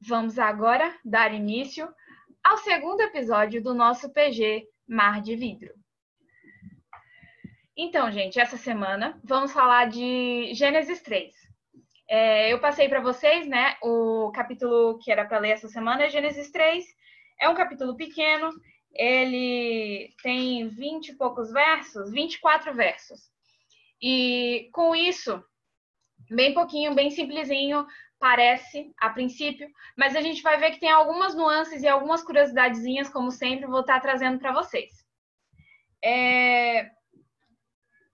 Vamos agora dar início ao segundo episódio do nosso PG Mar de Vidro. Então, gente, essa semana vamos falar de Gênesis 3. É, eu passei para vocês, né, o capítulo que era para ler essa semana é Gênesis 3. É um capítulo pequeno, ele tem 20 e poucos versos, 24 versos. E com isso, bem pouquinho, bem simplesinho, parece a princípio, mas a gente vai ver que tem algumas nuances e algumas curiosidadezinhas, como sempre, vou estar trazendo para vocês. É...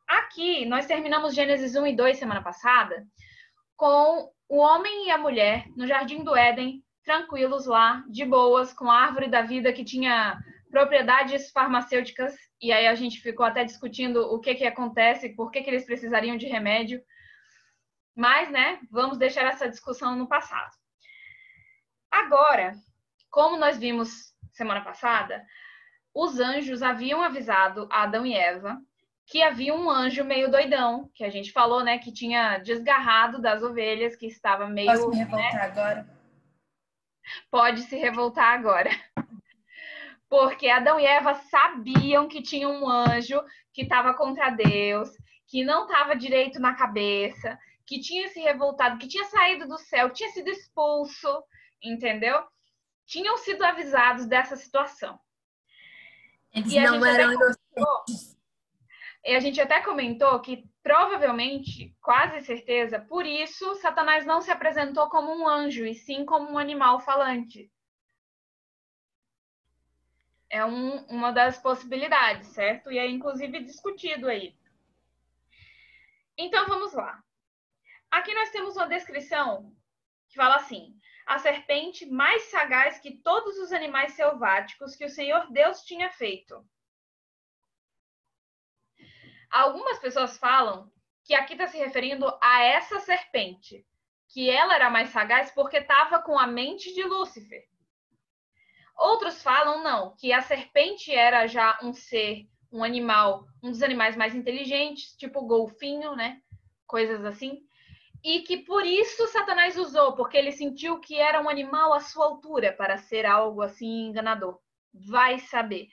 Aqui, nós terminamos Gênesis 1 e 2 semana passada, com o homem e a mulher no jardim do Éden, tranquilos lá, de boas, com a árvore da vida que tinha propriedades farmacêuticas, e aí a gente ficou até discutindo o que que acontece, por que que eles precisariam de remédio. Mas, né, vamos deixar essa discussão no passado. Agora, como nós vimos semana passada, os anjos haviam avisado Adão e Eva que havia um anjo meio doidão, que a gente falou, né, que tinha desgarrado das ovelhas, que estava meio. Posso me revoltar né? agora? Pode se revoltar agora. Porque Adão e Eva sabiam que tinha um anjo que estava contra Deus, que não estava direito na cabeça, que tinha se revoltado, que tinha saído do céu, tinha sido expulso, entendeu? Tinham sido avisados dessa situação. Eles E a gente até inocentes. E a gente até comentou que provavelmente, quase certeza, por isso Satanás não se apresentou como um anjo, e sim como um animal falante. É um- uma das possibilidades, certo? E é inclusive discutido aí. Então vamos lá. Aqui nós temos uma descrição que fala assim: a serpente mais sagaz que todos os animais selváticos que o Senhor Deus tinha feito. Algumas pessoas falam que aqui está se referindo a essa serpente, que ela era mais sagaz porque estava com a mente de Lúcifer. Outros falam não, que a serpente era já um ser, um animal, um dos animais mais inteligentes, tipo golfinho, né? Coisas assim. E que por isso Satanás usou, porque ele sentiu que era um animal à sua altura para ser algo assim enganador. Vai saber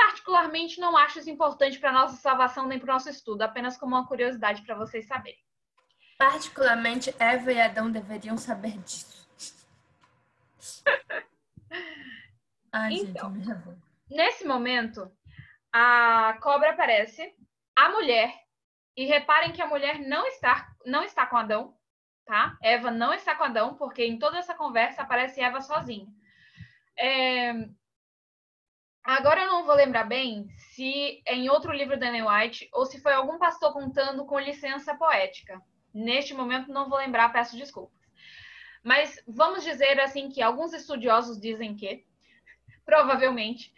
particularmente não acho isso importante para nossa salvação nem para o nosso estudo, apenas como uma curiosidade para vocês saberem. Particularmente, Eva e Adão deveriam saber disso. Ai, Então. gente. Nesse momento, a cobra aparece, a mulher, e reparem que a mulher não está, não está com Adão, tá? Eva não está com Adão, porque em toda essa conversa aparece Eva sozinha. É, Agora eu não vou lembrar bem se é em outro livro da Ellen White ou se foi algum pastor contando com licença poética. Neste momento não vou lembrar, peço desculpas. Mas vamos dizer assim que alguns estudiosos dizem que, provavelmente,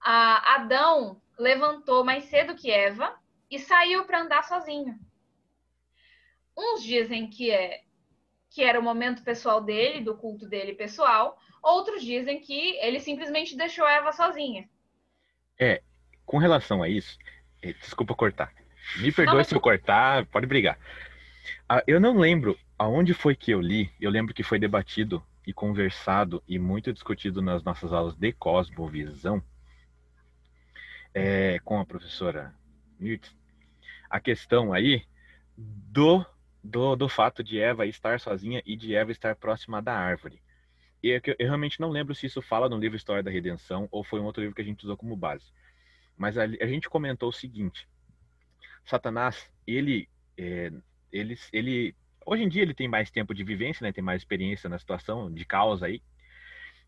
Adão levantou mais cedo que Eva e saiu para andar sozinho. Uns dizem que é que era o momento pessoal dele, do culto dele pessoal, outros dizem que ele simplesmente deixou Eva sozinha. Com relação a isso, eh, desculpa cortar. Me perdoe mas se eu cortar, pode brigar. Ah, eu não lembro aonde foi que eu li, eu lembro que foi debatido e conversado e muito discutido nas nossas aulas de cosmovisão eh, com a professora A questão aí do, do, do fato de Eva estar sozinha e de Eva estar próxima da árvore. E é eu, eu realmente não lembro se isso fala no livro História da Redenção ou foi um outro livro que a gente usou como base. Mas ali- a, gente comentou o seguinte: Satanás, ele, é, ele, ele, hoje em dia ele tem mais tempo de vivência, né? Tem mais experiência na situação de causa aí.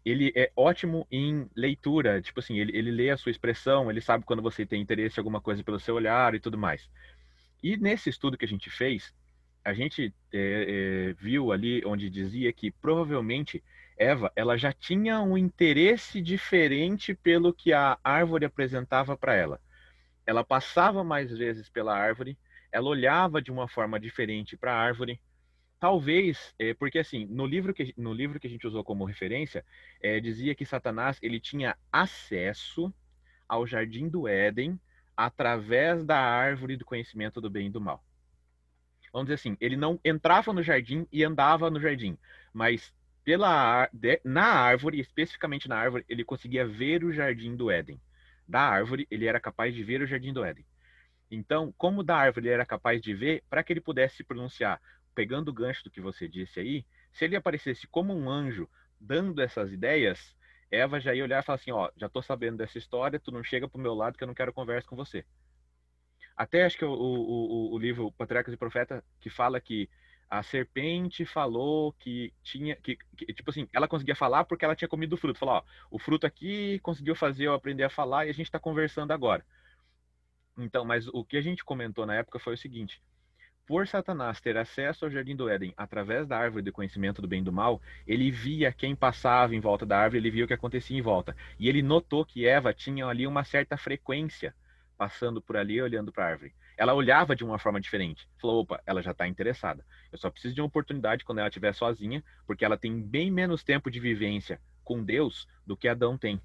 Ele é ótimo em leitura, tipo assim, ele, ele lê a sua expressão, ele sabe quando você tem interesse em alguma coisa pelo seu olhar e tudo mais. E nesse estudo que a gente fez, a gente é, é, viu ali onde dizia que provavelmente Eva, ela já tinha um interesse diferente pelo que a árvore apresentava para ela. Ela passava mais vezes pela árvore, ela olhava de uma forma diferente para a árvore. Talvez, é, porque assim, no livro, que, no livro que a gente usou como referência, é, dizia que Satanás ele tinha acesso ao jardim do Éden através da árvore do conhecimento do bem e do mal. Vamos dizer assim, ele não entrava no jardim e andava no jardim, mas pela na árvore, especificamente na árvore, ele conseguia ver o jardim do Éden. Da árvore, ele era capaz de ver o jardim do Éden. Então, como da árvore ele era capaz de ver, para que ele pudesse se pronunciar, pegando o gancho do que você disse aí, se ele aparecesse como um anjo dando essas ideias, Eva já ia olhar e falar assim, ó, já tô sabendo dessa história, tu não chega pro meu lado que eu não quero conversa com você. Até acho que o, o, o livro Patriarcas e Profeta que fala que a serpente falou que tinha que, que, tipo assim ela conseguia falar porque ela tinha comido o fruto falou ó, o fruto aqui conseguiu fazer eu aprender a falar e a gente está conversando agora então mas o que a gente comentou na época foi o seguinte por Satanás ter acesso ao jardim do Éden através da árvore do conhecimento do bem e do mal, ele via quem passava em volta da árvore, ele via o que acontecia em volta. E ele notou que Eva tinha ali uma certa frequência passando por ali olhando para a árvore ela olhava de uma forma diferente. Falou, opa, ela já está interessada. Eu só preciso de uma oportunidade quando ela estiver sozinha, porque ela tem bem menos tempo de vivência com Deus do que Adão tem.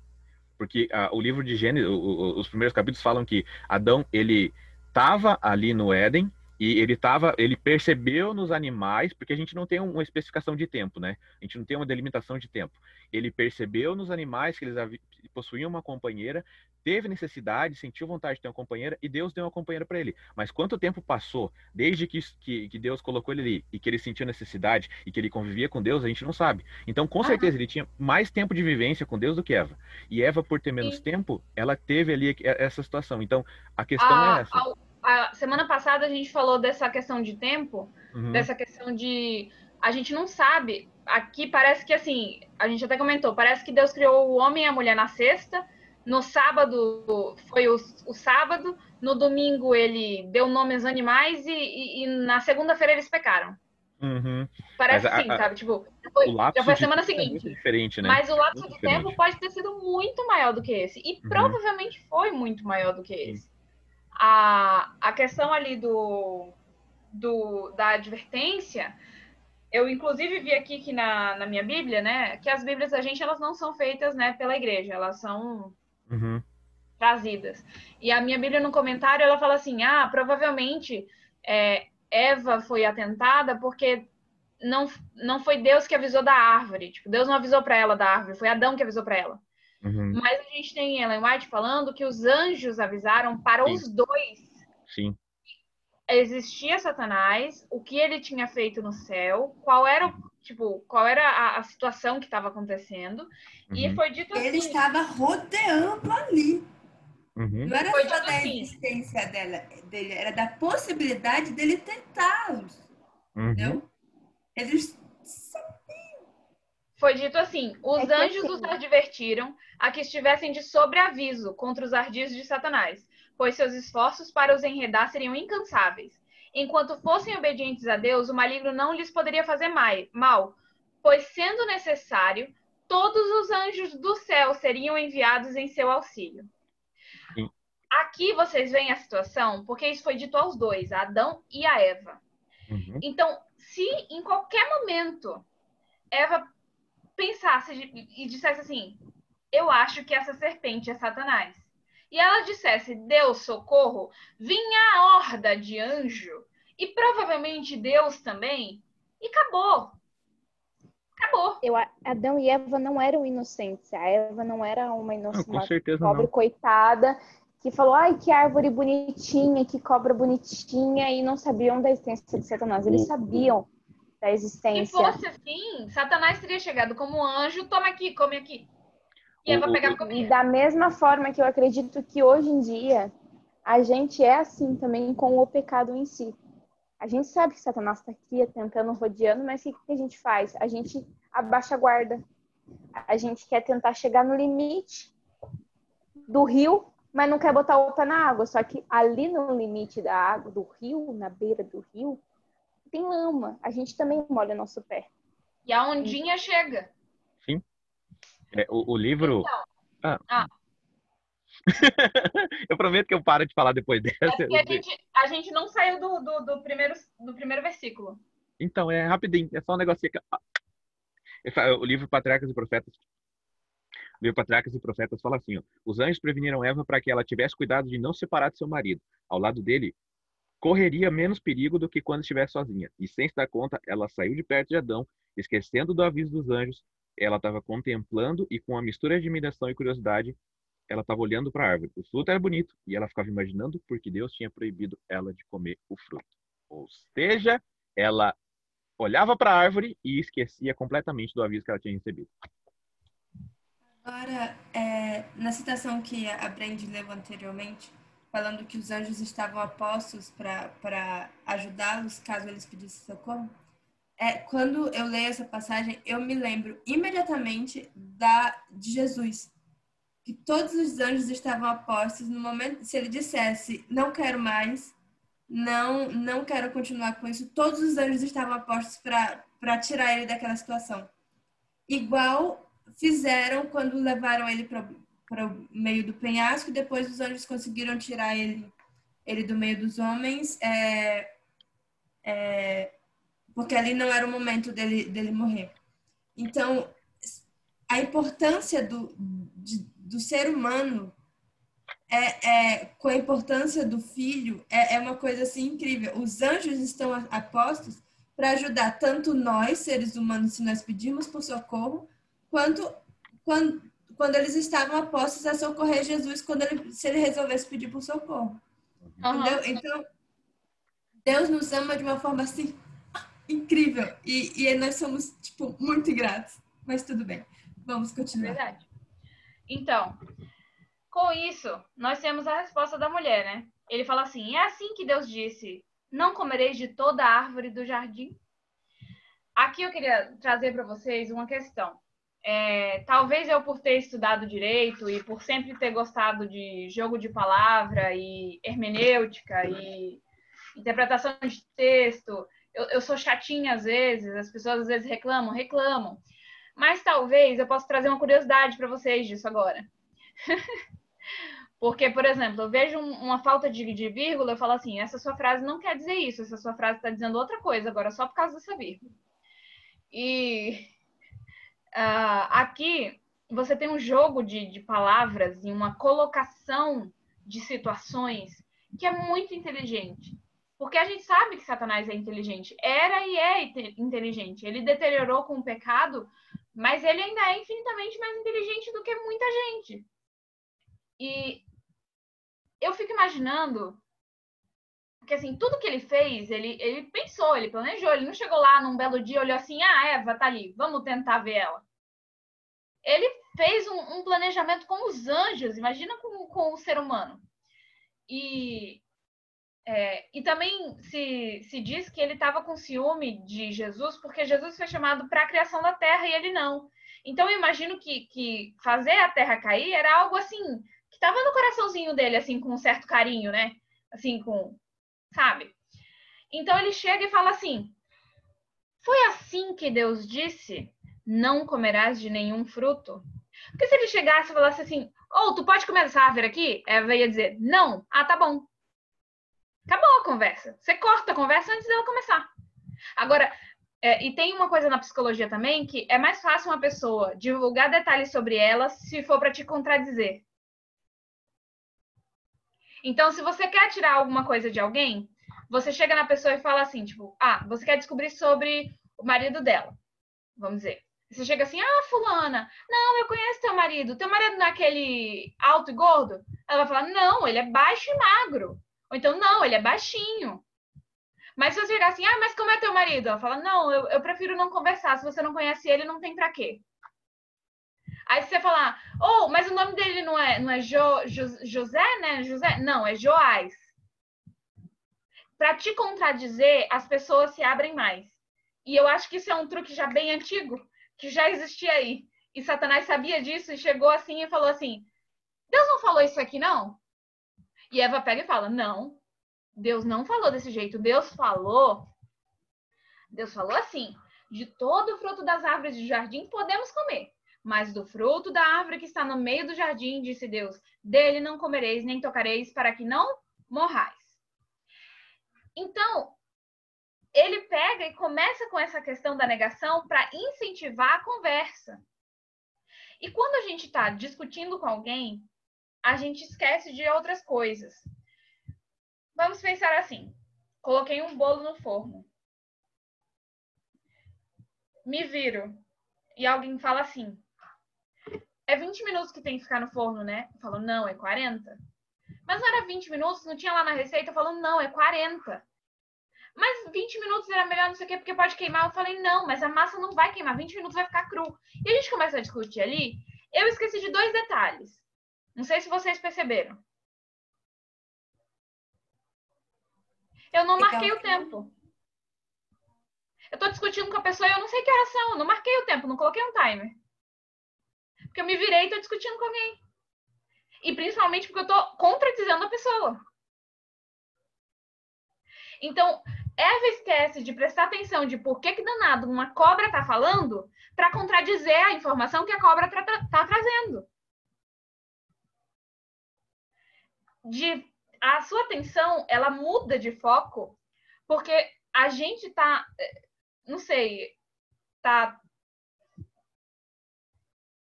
Porque uh, o livro de Gênesis, o, o, os primeiros capítulos falam que Adão, ele estava ali no Éden, e ele tava, ele percebeu nos animais, porque a gente não tem uma especificação de tempo, né? A gente não tem uma delimitação de tempo. Ele percebeu nos animais que eles possuíam uma companheira, teve necessidade, sentiu vontade de ter uma companheira e Deus deu uma companheira para ele. Mas quanto tempo passou desde que, que, que, Deus colocou ele ali e que ele sentiu necessidade e que ele convivia com Deus, a gente não sabe. Então, com certeza, ele tinha mais tempo de vivência com Deus do que Eva. E Eva, por ter menos tempo, ela teve ali essa situação. Então, a questão é essa. A semana passada a gente falou dessa questão de tempo, uhum. dessa questão de a gente não sabe. Aqui parece que assim, a gente até comentou, parece que Deus criou o homem e a mulher na sexta, no sábado foi o, o sábado, no domingo ele deu nome aos animais e, e, e na segunda-feira eles pecaram. Uhum. Parece assim, sabe? Tipo, foi, já foi a semana é seguinte. É diferente, né? Mas o lapso muito de diferente. tempo pode ter sido muito maior do que esse. E uhum. provavelmente foi muito maior do que esse. A, a questão ali do, do, da advertência, eu inclusive vi aqui que na, na minha Bíblia, né, que as Bíblias da gente elas não são feitas, né, pela igreja, elas são uhum. trazidas. E a minha Bíblia, no comentário, ela fala assim: ah, provavelmente é, Eva foi atentada porque não, não foi Deus que avisou da árvore. Tipo, Deus não avisou para ela da árvore, foi Adão que avisou para ela. Uhum. Mas a gente tem Ellen White falando que os anjos avisaram para Sim. os dois. Sim. Existia Satanás, o que ele tinha feito no céu, qual era o tipo, qual era a, a situação que estava acontecendo. Uhum. E foi dito assim. Ele estava rodeando ali. Uhum. Não era foi só da assim. existência dela, dele, era da possibilidade dele tentá-los. Uhum. Entendeu? Eles foi dito assim: os é anjos os advertiram a que estivessem de sobreaviso contra os ardis de Satanás, pois seus esforços para os enredar seriam incansáveis. Enquanto fossem obedientes a Deus, o maligno não lhes poderia fazer mal, pois, sendo necessário, todos os anjos do céu seriam enviados em seu auxílio. Sim. Aqui vocês veem a situação, porque isso foi dito aos dois, a Adão e a Eva. Uhum. Então, se em qualquer momento Eva pensasse e dissesse assim: Eu acho que essa serpente é Satanás e ela dissesse Deus socorro, vinha a horda de anjo e provavelmente Deus também, e acabou. Acabou. Eu, Adão e Eva não eram inocentes. A Eva não era uma inocente, não, certeza pobre não. coitada que falou, ai, que árvore bonitinha, que cobra bonitinha, e não sabiam da existência de Satanás. Eles sabiam da existência. Se fosse assim, Satanás teria chegado como anjo, toma aqui, come aqui. E Eva pegava E da mesma forma que eu acredito que hoje em dia a gente é assim também com o pecado em si. A gente sabe que Satanás está aqui tentando, rodeando, mas o que, que a gente faz? A gente abaixa a guarda. A gente quer tentar chegar no limite do rio, mas não quer botar o pé na água. Só que ali no limite da água, do rio, na beira do rio, tem lama. A gente também molha nosso pé. E a ondinha chega. É, o, o, livro. Então, ah. ah. eu prometo que eu paro de falar depois dessa. É a, gente, a gente não saiu do, do, do, primeiro, do primeiro versículo. Então, é rapidinho, é só um negocinho. O livro Patriarcas e Profetas. O livro Patriarcas e Profetas fala assim: ó, os anjos preveniram Eva para que ela tivesse cuidado de não separar de seu marido. Ao lado dele, correria menos perigo do que quando estivesse sozinha. E sem se dar conta, ela saiu de perto de Adão, esquecendo do aviso dos anjos. Ela estava contemplando e com uma mistura de admiração e curiosidade, ela estava olhando para a árvore. O fruto era bonito e ela ficava imaginando porque Deus tinha proibido ela de comer o fruto. Ou seja, ela olhava para a árvore e esquecia completamente do aviso que ela tinha recebido. Agora, é, na citação que a Brand leu anteriormente, falando que os anjos estavam apostos para ajudá-los caso eles pedissem socorro, é, quando eu leio essa passagem, eu me lembro imediatamente da de Jesus, que todos os anjos estavam apostos no momento, se ele dissesse, não quero mais, não, não quero continuar com isso, todos os anjos estavam apostos para tirar ele daquela situação. Igual fizeram quando levaram ele para o meio do penhasco e depois os anjos conseguiram tirar ele, ele do meio dos homens, é, é, porque ali não era o momento dele, dele morrer. Então, a importância do, de, do ser humano é, é, com a importância do filho é, é uma coisa assim incrível. Os anjos estão apostos para ajudar tanto nós, seres humanos, se nós pedirmos por socorro, quanto quando, quando eles estavam apostos a socorrer Jesus quando ele, se ele resolvesse pedir por socorro. Uhum. Então, Deus nos ama de uma forma assim incrível e, e nós somos tipo muito gratos. Mas tudo bem, vamos continuar. Verdade. Então, com isso, nós temos a resposta da mulher, né? Ele fala assim: é assim que Deus disse: não comereis de toda árvore do jardim. Aqui eu queria trazer para vocês uma questão. É, talvez eu, por ter estudado direito e por sempre ter gostado de jogo de palavra e hermenêutica e interpretação de texto, eu, eu sou chatinha às vezes, as pessoas às vezes reclamam, reclamam. Mas talvez eu possa trazer uma curiosidade para vocês disso agora. Porque, por exemplo, eu vejo uma falta de, de, vírgula, eu falo assim: essa sua frase não quer dizer isso, essa sua frase está dizendo outra coisa, agora só por causa dessa vírgula. E Uh, aqui você tem um jogo de, de palavras e uma colocação de situações que é muito inteligente. Porque a gente sabe que Satanás é inteligente. Era e é inteligente. Ele deteriorou com o pecado, mas ele ainda é infinitamente mais inteligente do que muita gente. E eu fico imaginando que assim, tudo que ele fez, ele, ele pensou, ele planejou, ele não chegou lá num belo dia, olhou assim, ah, Eva tá ali, vamos tentar ver ela. Ele fez um, um planejamento com os anjos, imagina com, com o ser humano. E, é, e também se, se diz que ele estava com ciúme de Jesus, porque Jesus foi chamado para a criação da terra e ele não. Então eu imagino que, que fazer a terra cair era algo assim, que estava no coraçãozinho dele, assim, com um certo carinho, né? Assim, com sabe? Então ele chega e fala assim: Foi assim que Deus disse: Não comerás de nenhum fruto? Porque se ele chegasse e falasse assim: Oh, tu pode comer essa árvore aqui? Ela ia dizer: Não. Ah, tá bom. Acabou a conversa. Você corta a conversa antes dela começar. Agora, é, e tem uma coisa na psicologia também que é mais fácil uma pessoa divulgar detalhes sobre ela se for para te contradizer. Então, se você quer tirar alguma coisa de alguém, você chega na pessoa e fala assim, tipo, ah, você quer descobrir sobre o marido dela, vamos dizer. Você chega assim, ah, fulana, não, eu conheço teu marido. Teu marido não é aquele alto e gordo? Ela vai falar, não, ele é baixo e magro. Ou então, não, ele é baixinho. Mas se você chegar assim, ah, mas como é teu marido? Ela fala, não, eu, eu prefiro não conversar. Se você não conhece ele, não tem pra quê. Aí você falar, oh, mas o nome dele não é, não é jo, jo, José, né? José? Não, é Joás. Para te contradizer, as pessoas se abrem mais. E eu acho que isso é um truque já bem antigo, que já existia aí. E Satanás sabia disso e chegou assim e falou assim: Deus não falou isso aqui, não? E Eva pega e fala: Não, Deus não falou desse jeito. Deus falou. Deus falou assim: De todo o fruto das árvores do jardim podemos comer mas do fruto da árvore que está no meio do jardim, disse Deus, dele não comereis nem tocareis, para que não morrais. Então, ele pega e começa com essa questão da negação para incentivar a conversa. E quando a gente está discutindo com alguém, a gente esquece de outras coisas. Vamos pensar assim: Coloquei um bolo no forno. Me viro e alguém fala assim: é 20 minutos que tem que ficar no forno, né? Eu falo, não, é 40. Mas não era 20 minutos, não tinha lá na receita. Eu falo, não, é 40. Mas 20 minutos era melhor, não sei o quê, porque pode queimar. Eu falei, não, mas a massa não vai queimar, 20 minutos vai ficar cru. E a gente começa a discutir ali. Eu esqueci de dois detalhes. Não sei se vocês perceberam. Eu não marquei o tempo. Eu tô discutindo com a pessoa e eu não sei que horas são. Eu não marquei o tempo, não coloquei um timer. Porque eu me virei e tô discutindo com alguém. E principalmente porque eu tô contradizendo a pessoa. Então, Eva esquece de prestar atenção de por que, que danado uma cobra tá falando para contradizer a informação que a cobra tá, tá trazendo. De, a sua atenção, ela muda de foco porque a gente tá, eh, não sei, tá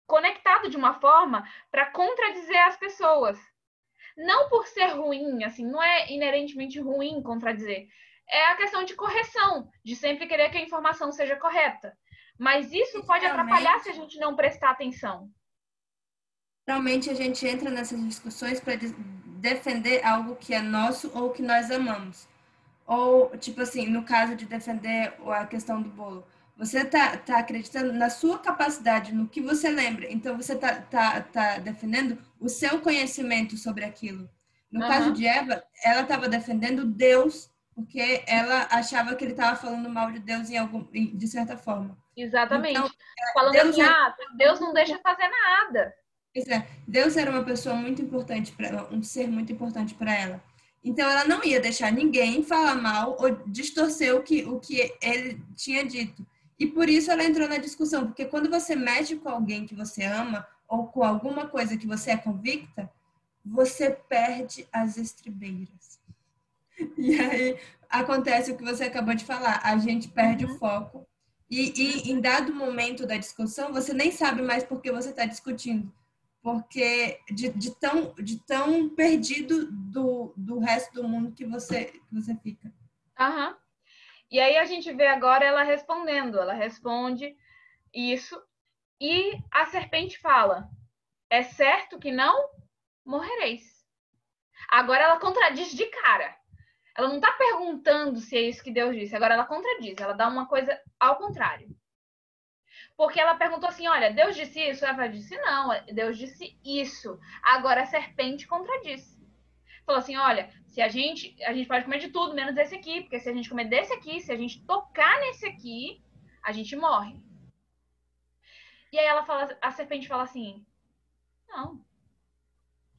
conectado de uma forma para contradizer as pessoas. Não por ser ruim, assim, não é inerentemente ruim contradizer. É a questão de correção, de sempre querer que a informação seja correta. Mas isso pode atrapalhar se a gente não prestar atenção. Realmente a gente entra nessas discussões para defender algo que é nosso ou que nós amamos. Ou, tipo assim, no caso de defender a questão do bolo você está tá acreditando na sua capacidade, no que você lembra. Então, você está tá, tá defendendo o seu conhecimento sobre aquilo. No uhum. caso de Eva, ela estava defendendo Deus, porque ela achava que ele estava falando mal de Deus em algum, de certa forma. Exatamente. Então, falando Deus assim, ah, Deus não deixa fazer nada. É, Deus era uma pessoa muito importante para ela, um ser muito importante para ela. Então ela não ia deixar ninguém falar mal ou distorcer o que, o que ele tinha dito. E por isso ela entrou na discussão, porque quando você mexe com alguém que você ama ou com alguma coisa que você é convicta, você perde as estribeiras. E aí acontece o que você acabou de falar, a gente perde uhum. o foco. E, e em dado momento da discussão, você nem sabe mais por que você está discutindo. Porque de, de, tão, de tão perdido do, do resto do mundo que você, que você fica. Aham. Uhum. E aí a gente vê agora ela respondendo, ela responde isso e a serpente fala: "É certo que não morrereis". Agora ela contradiz de cara. Ela não está perguntando se é isso que Deus disse, agora ela contradiz, ela dá uma coisa ao contrário. Porque ela perguntou assim: olha, Deus disse isso? Ela disse: não, Deus disse isso. Agora a serpente contradiz. Falou assim: olha, se a gente, a gente pode comer de tudo, menos desse aqui, porque se a gente comer desse aqui, se a gente tocar nesse aqui, a gente morre. E aí ela fala, a serpente fala assim: Não.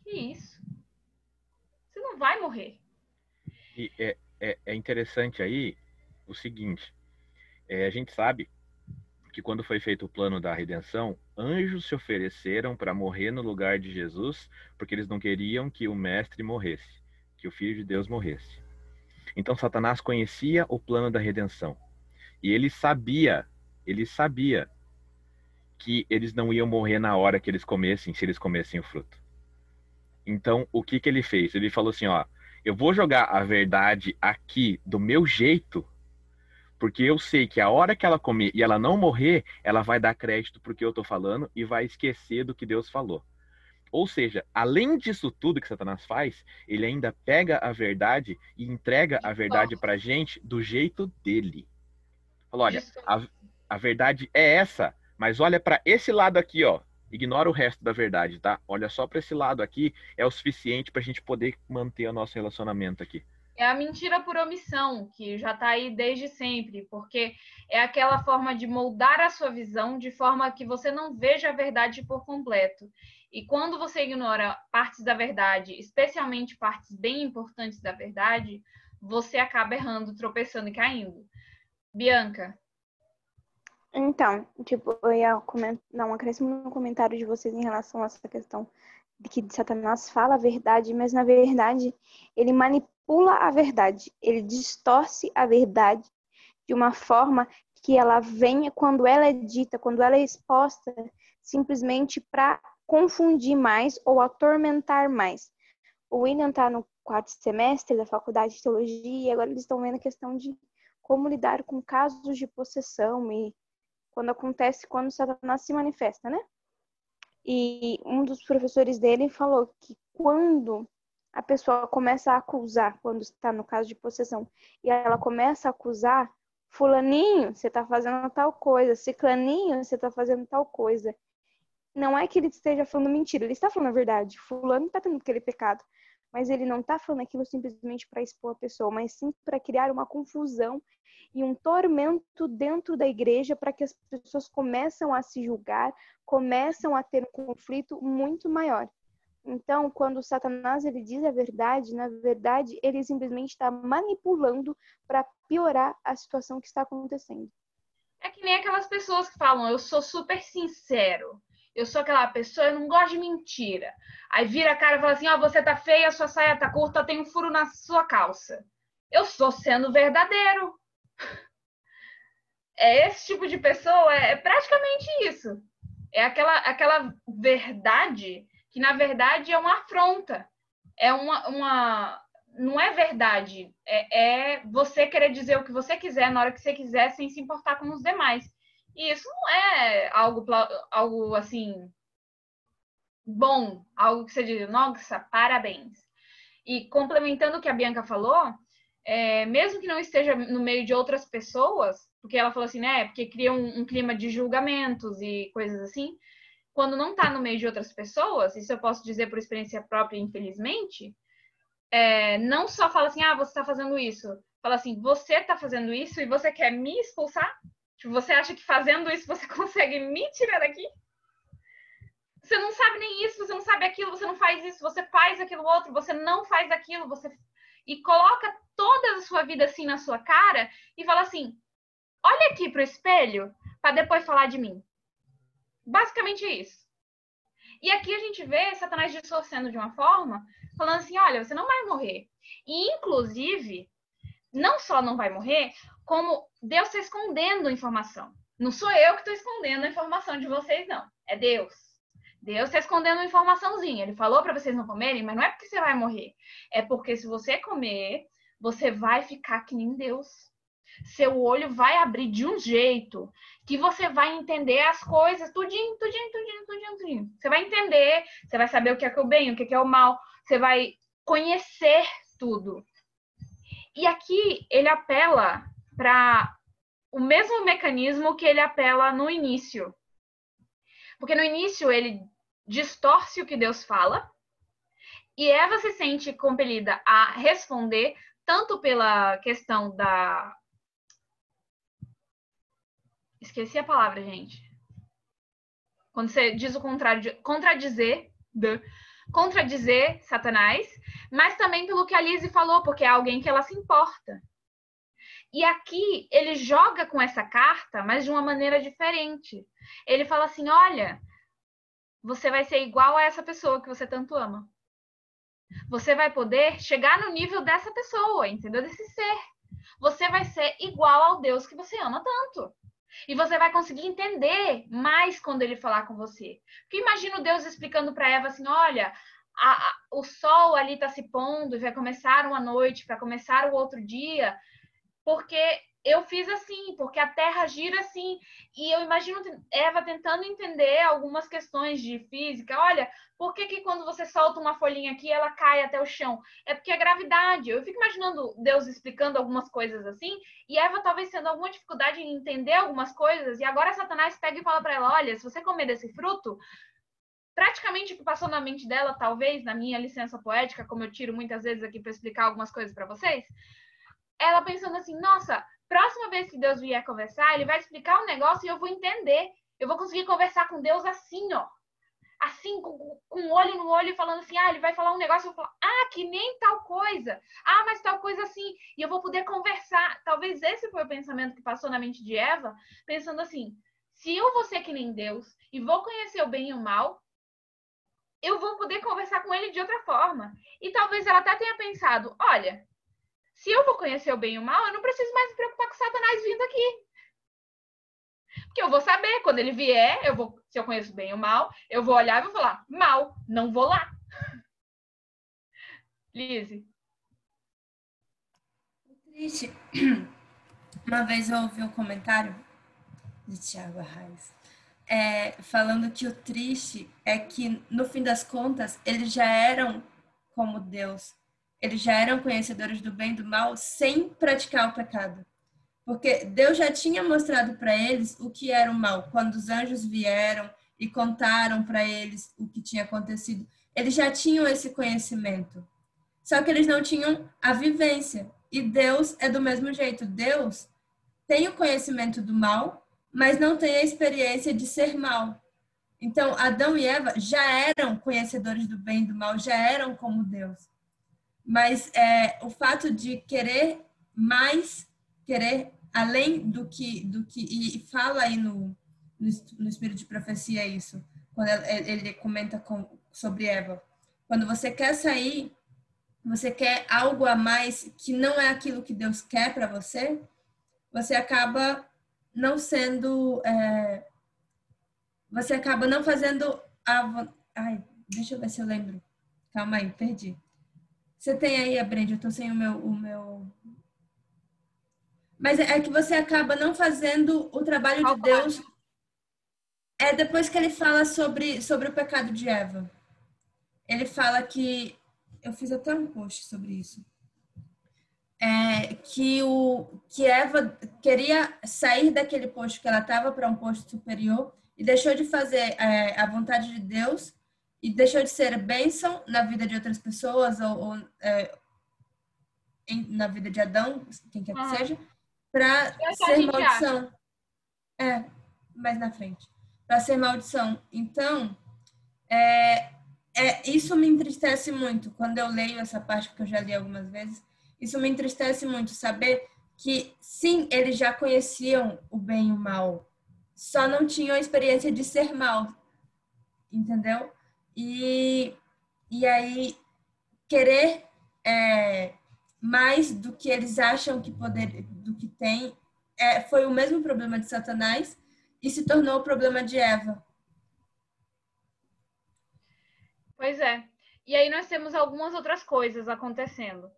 Que isso? Você não vai morrer. E é, é, é interessante aí o seguinte: é, a gente sabe que quando foi feito o plano da redenção, anjos se ofereceram para morrer no lugar de Jesus, porque eles não queriam que o mestre morresse que o Filho de Deus morresse. Então Satanás conhecia o plano da redenção. E ele sabia, ele sabia que eles não iam morrer na hora que eles comessem, se eles comessem o fruto. Então, o que que ele fez? Ele falou assim, ó, eu vou jogar a verdade aqui do meu jeito, porque eu sei que a hora que ela comer e ela não morrer, ela vai dar crédito porque eu tô falando e vai esquecer do que Deus falou. Ou seja, além disso tudo que Satanás faz, ele ainda pega a verdade e entrega a verdade para gente do jeito dele. Fala, olha, a, a verdade é essa, mas olha para esse lado aqui, ó. Ignora o resto da verdade, tá? Olha só para esse lado aqui, é o suficiente para a gente poder manter o nosso relacionamento aqui. É a mentira por omissão, que já está aí desde sempre, porque é aquela forma de moldar a sua visão de forma que você não veja a verdade por completo. E quando você ignora partes da verdade, especialmente partes bem importantes da verdade, você acaba errando, tropeçando e caindo. Bianca. Então, tipo, eu ia comentar, dar um acréscimo no comentário de vocês em relação a essa questão de que Satanás fala a verdade, mas na verdade ele manipula a verdade, ele distorce a verdade de uma forma que ela venha quando ela é dita, quando ela é exposta, simplesmente para confundir mais ou atormentar mais. O William está no quarto semestre da faculdade de teologia e agora eles estão vendo a questão de como lidar com casos de possessão e quando acontece quando Satanás se manifesta, né? E um dos professores dele falou que quando a pessoa começa a acusar, quando está no caso de possessão, e ela começa a acusar, fulaninho, você está fazendo tal coisa, ciclaninho, você está fazendo tal coisa. Não é que ele esteja falando mentira, ele está falando a verdade. Fulano está tendo aquele pecado mas ele não está falando aquilo simplesmente para expor a pessoa, mas sim para criar uma confusão e um tormento dentro da igreja para que as pessoas começam a se julgar, começam a ter um conflito muito maior. Então, quando Satanás ele diz a verdade, na verdade ele simplesmente está manipulando para piorar a situação que está acontecendo. É que nem aquelas pessoas que falam, eu sou super sincero eu sou aquela pessoa, eu não gosto de mentira. Aí vira a cara e fala assim: Ó, oh, você tá feia, sua saia tá curta, tem um furo na sua calça. Eu estou sendo verdadeiro. É esse tipo de pessoa, é, é praticamente isso. É aquela, aquela verdade que, na verdade, é uma afronta. É uma. uma não é verdade. É, é você querer dizer o que você quiser na hora que você quiser, sem se importar com os demais. E isso não é algo, algo assim bom, algo que você diz, nossa, parabéns. E complementando o que a Bianca falou, é, mesmo que não esteja no meio de outras pessoas, porque ela falou assim, né? Porque cria um, um clima de julgamentos e coisas assim. Quando não está no meio de outras pessoas, isso eu posso dizer por experiência própria, infelizmente, é, não só fala assim, ah, você está fazendo isso. Fala assim, você está fazendo isso e você quer me expulsar? Tipo, você acha que fazendo isso você consegue me tirar daqui? Você não sabe nem isso, você não sabe aquilo, você não faz isso, você faz aquilo outro, você não faz aquilo, você e coloca toda a sua vida assim na sua cara e fala assim: "Olha aqui pro espelho para depois falar de mim". Basicamente é isso. E aqui a gente vê Satanás distorcendo de uma forma, falando assim: "Olha, você não vai morrer". E inclusive, não só não vai morrer, como Deus está escondendo informação. Não sou eu que estou escondendo a informação de vocês, não. É Deus. Deus está escondendo uma informaçãozinha. Ele falou para vocês não comerem, mas não é porque você vai morrer. É porque se você comer, você vai ficar que nem Deus. Seu olho vai abrir de um jeito que você vai entender as coisas, tudinho, tudinho, tudinho, tudinho, tudinho. Você vai entender, você vai saber o que é, que é o bem, o que é, que é o mal. Você vai conhecer tudo. E aqui ele apela para o mesmo mecanismo que ele apela no início. Porque no início ele distorce o que Deus fala, e Eva se sente compelida a responder tanto pela questão da. Esqueci a palavra, gente. Quando você diz o contrário, contradizer, contradizer Satanás, mas também pelo que a Lizzie falou, porque é alguém que ela se importa. E aqui ele joga com essa carta, mas de uma maneira diferente. Ele fala assim: olha, você vai ser igual a essa pessoa que você tanto ama. Você vai poder chegar no nível dessa pessoa, entendeu? Desse ser. Você vai ser igual ao Deus que você ama tanto. E você vai conseguir entender mais quando ele falar com você. Porque imagina Deus explicando para Eva assim: olha, a, a, o sol ali está se pondo e vai começar uma noite para começar o outro dia porque eu fiz assim, porque a Terra gira assim. E eu imagino Eva tentando entender algumas questões de física. Olha, por que, que quando você solta uma folhinha aqui, ela cai até o chão? É porque é gravidade. Eu fico imaginando Deus explicando algumas coisas assim, e Eva talvez tendo alguma dificuldade em entender algumas coisas, e agora Satanás pega e fala para ela: olha, se você comer desse fruto. Praticamente o que passou na mente dela, talvez, na minha licença poética, como eu tiro muitas vezes aqui para explicar algumas coisas para vocês, ela pensando assim, nossa, próxima vez que Deus vier conversar, ele vai explicar um negócio e eu vou entender. Eu vou conseguir conversar com Deus assim, ó. Assim, com, com olho no olho, falando assim, ah, ele vai falar um negócio, eu vou falar, ah, que nem tal coisa. Ah, mas tal coisa assim. E eu vou poder conversar. Talvez esse foi o pensamento que passou na mente de Eva, pensando assim, se eu vou ser que nem Deus e vou conhecer o bem e o mal, eu vou poder conversar com ele de outra forma. E talvez ela até tenha pensado, olha, se eu vou conhecer o bem e o mal, eu não preciso mais me preocupar com Satanás vindo aqui. Porque eu vou saber, quando ele vier, eu vou, se eu conheço bem o mal, eu vou olhar e vou falar, mal, não vou lá. Lise, triste. Uma vez eu ouvi um comentário de Tiago Arraes, é, falando que o triste é que, no fim das contas, eles já eram como Deus. Eles já eram conhecedores do bem e do mal sem praticar o pecado. Porque Deus já tinha mostrado para eles o que era o mal. Quando os anjos vieram e contaram para eles o que tinha acontecido, eles já tinham esse conhecimento. Só que eles não tinham a vivência. E Deus é do mesmo jeito. Deus tem o conhecimento do mal, mas não tem a experiência de ser mal. Então, Adão e Eva já eram conhecedores do bem e do mal, já eram como Deus. Mas é, o fato de querer mais, querer além do que, do que e fala aí no, no, no Espírito de Profecia isso, quando ele, ele comenta com, sobre Eva. Quando você quer sair, você quer algo a mais que não é aquilo que Deus quer para você, você acaba não sendo. É, você acaba não fazendo a. Ai, deixa eu ver se eu lembro. Calma aí, perdi. Você tem aí, Brenda, eu tô sem o meu, o meu. Mas é que você acaba não fazendo o trabalho de Deus. É depois que ele fala sobre, sobre o pecado de Eva. Ele fala que. Eu fiz até um post sobre isso é, que, o, que Eva queria sair daquele posto que ela estava para um posto superior e deixou de fazer é, a vontade de Deus e deixou de ser bênção na vida de outras pessoas ou, ou é, em, na vida de Adão, quem quer que ah. seja, para ser maldição. É, mais na frente. Para ser maldição. Então, é, é, isso me entristece muito quando eu leio essa parte que eu já li algumas vezes isso me entristece muito saber que sim, eles já conheciam o bem e o mal, só não tinham a experiência de ser mal, entendeu? E, e aí querer é, mais do que eles acham que poder, do que tem, é, foi o mesmo problema de Satanás e se tornou o problema de Eva. Pois é. E aí nós temos algumas outras coisas acontecendo.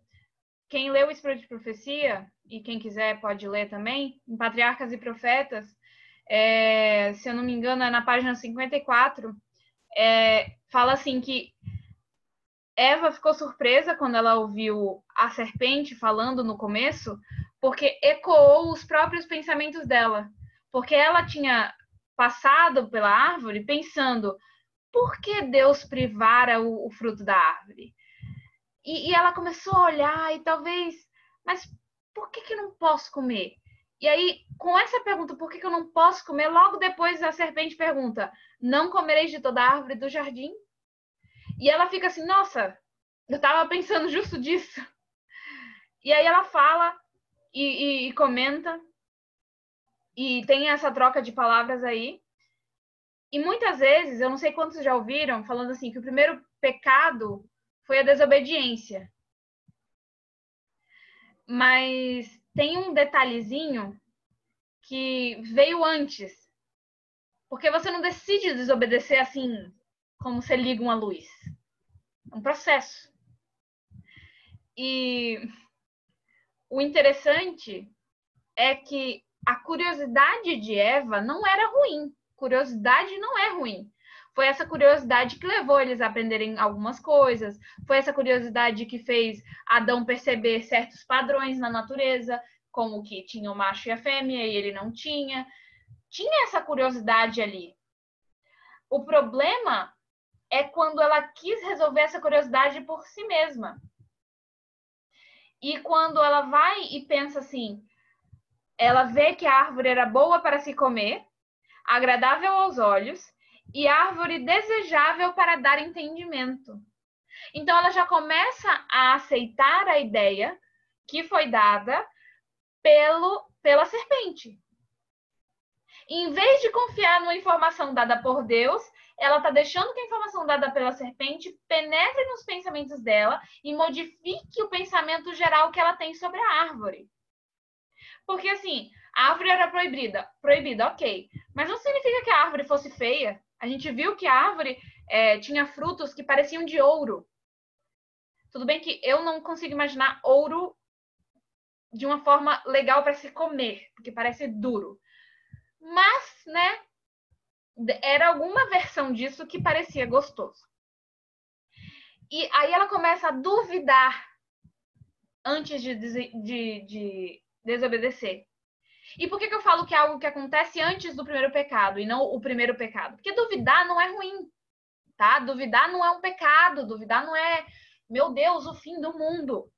Quem leu o Espírito de Profecia, e quem quiser pode ler também, em Patriarcas e Profetas, é, se eu não me engano, é na página 54, é, fala assim que Eva ficou surpresa quando ela ouviu a serpente falando no começo, porque ecoou os próprios pensamentos dela. Porque ela tinha passado pela árvore pensando: por que Deus privara o, o fruto da árvore? E, e ela começou a olhar e talvez, mas por que, que não posso comer? E aí, com essa pergunta, por que, que eu não posso comer? Logo depois a serpente pergunta: Não comereis de toda árvore do jardim? E ela fica assim: Nossa, eu estava pensando justo disso. E aí ela fala e, e, e, comenta, e tem essa troca de palavras aí. E muitas vezes, eu não sei quantos já ouviram, falando assim, que o primeiro pecado foi a desobediência. Mas tem um detalhezinho que veio antes. Porque você não decide desobedecer assim, como você liga uma luz. Um processo. E o interessante é que a curiosidade de Eva não era ruim. Curiosidade não é ruim. Foi essa curiosidade que levou eles a aprenderem algumas coisas, foi essa curiosidade que fez Adão perceber certos padrões na natureza, como que tinha o macho e a fêmea e ele não tinha. Tinha essa curiosidade ali. O problema é quando ela quis resolver essa curiosidade por si mesma. E quando ela vai e pensa assim, ela vê que a árvore era boa para se comer, agradável aos olhos e árvore desejável para dar entendimento. Então ela já começa a aceitar a ideia que foi dada pelo, pela serpente. em vez de confiar numa informação dada por Deus, ela está deixando que a informação dada pela serpente penetre nos pensamentos dela e modifique o pensamento geral que ela tem sobre a árvore. Porque assim, a árvore era proibida, proibida, ok. Mas não significa que a árvore fosse feia. A gente viu que a árvore é, tinha frutos que pareciam de ouro. Tudo bem que eu não consigo imaginar ouro de uma forma legal para se comer, porque parece duro. Mas, né, era alguma versão disso que parecia gostoso. E aí ela começa a duvidar antes de, de, de desobedecer. E por que, que eu falo que é algo que acontece antes do primeiro pecado e não o primeiro pecado? Porque duvidar não é ruim, tá? Duvidar não é um pecado, duvidar não é, meu Deus, o fim do mundo.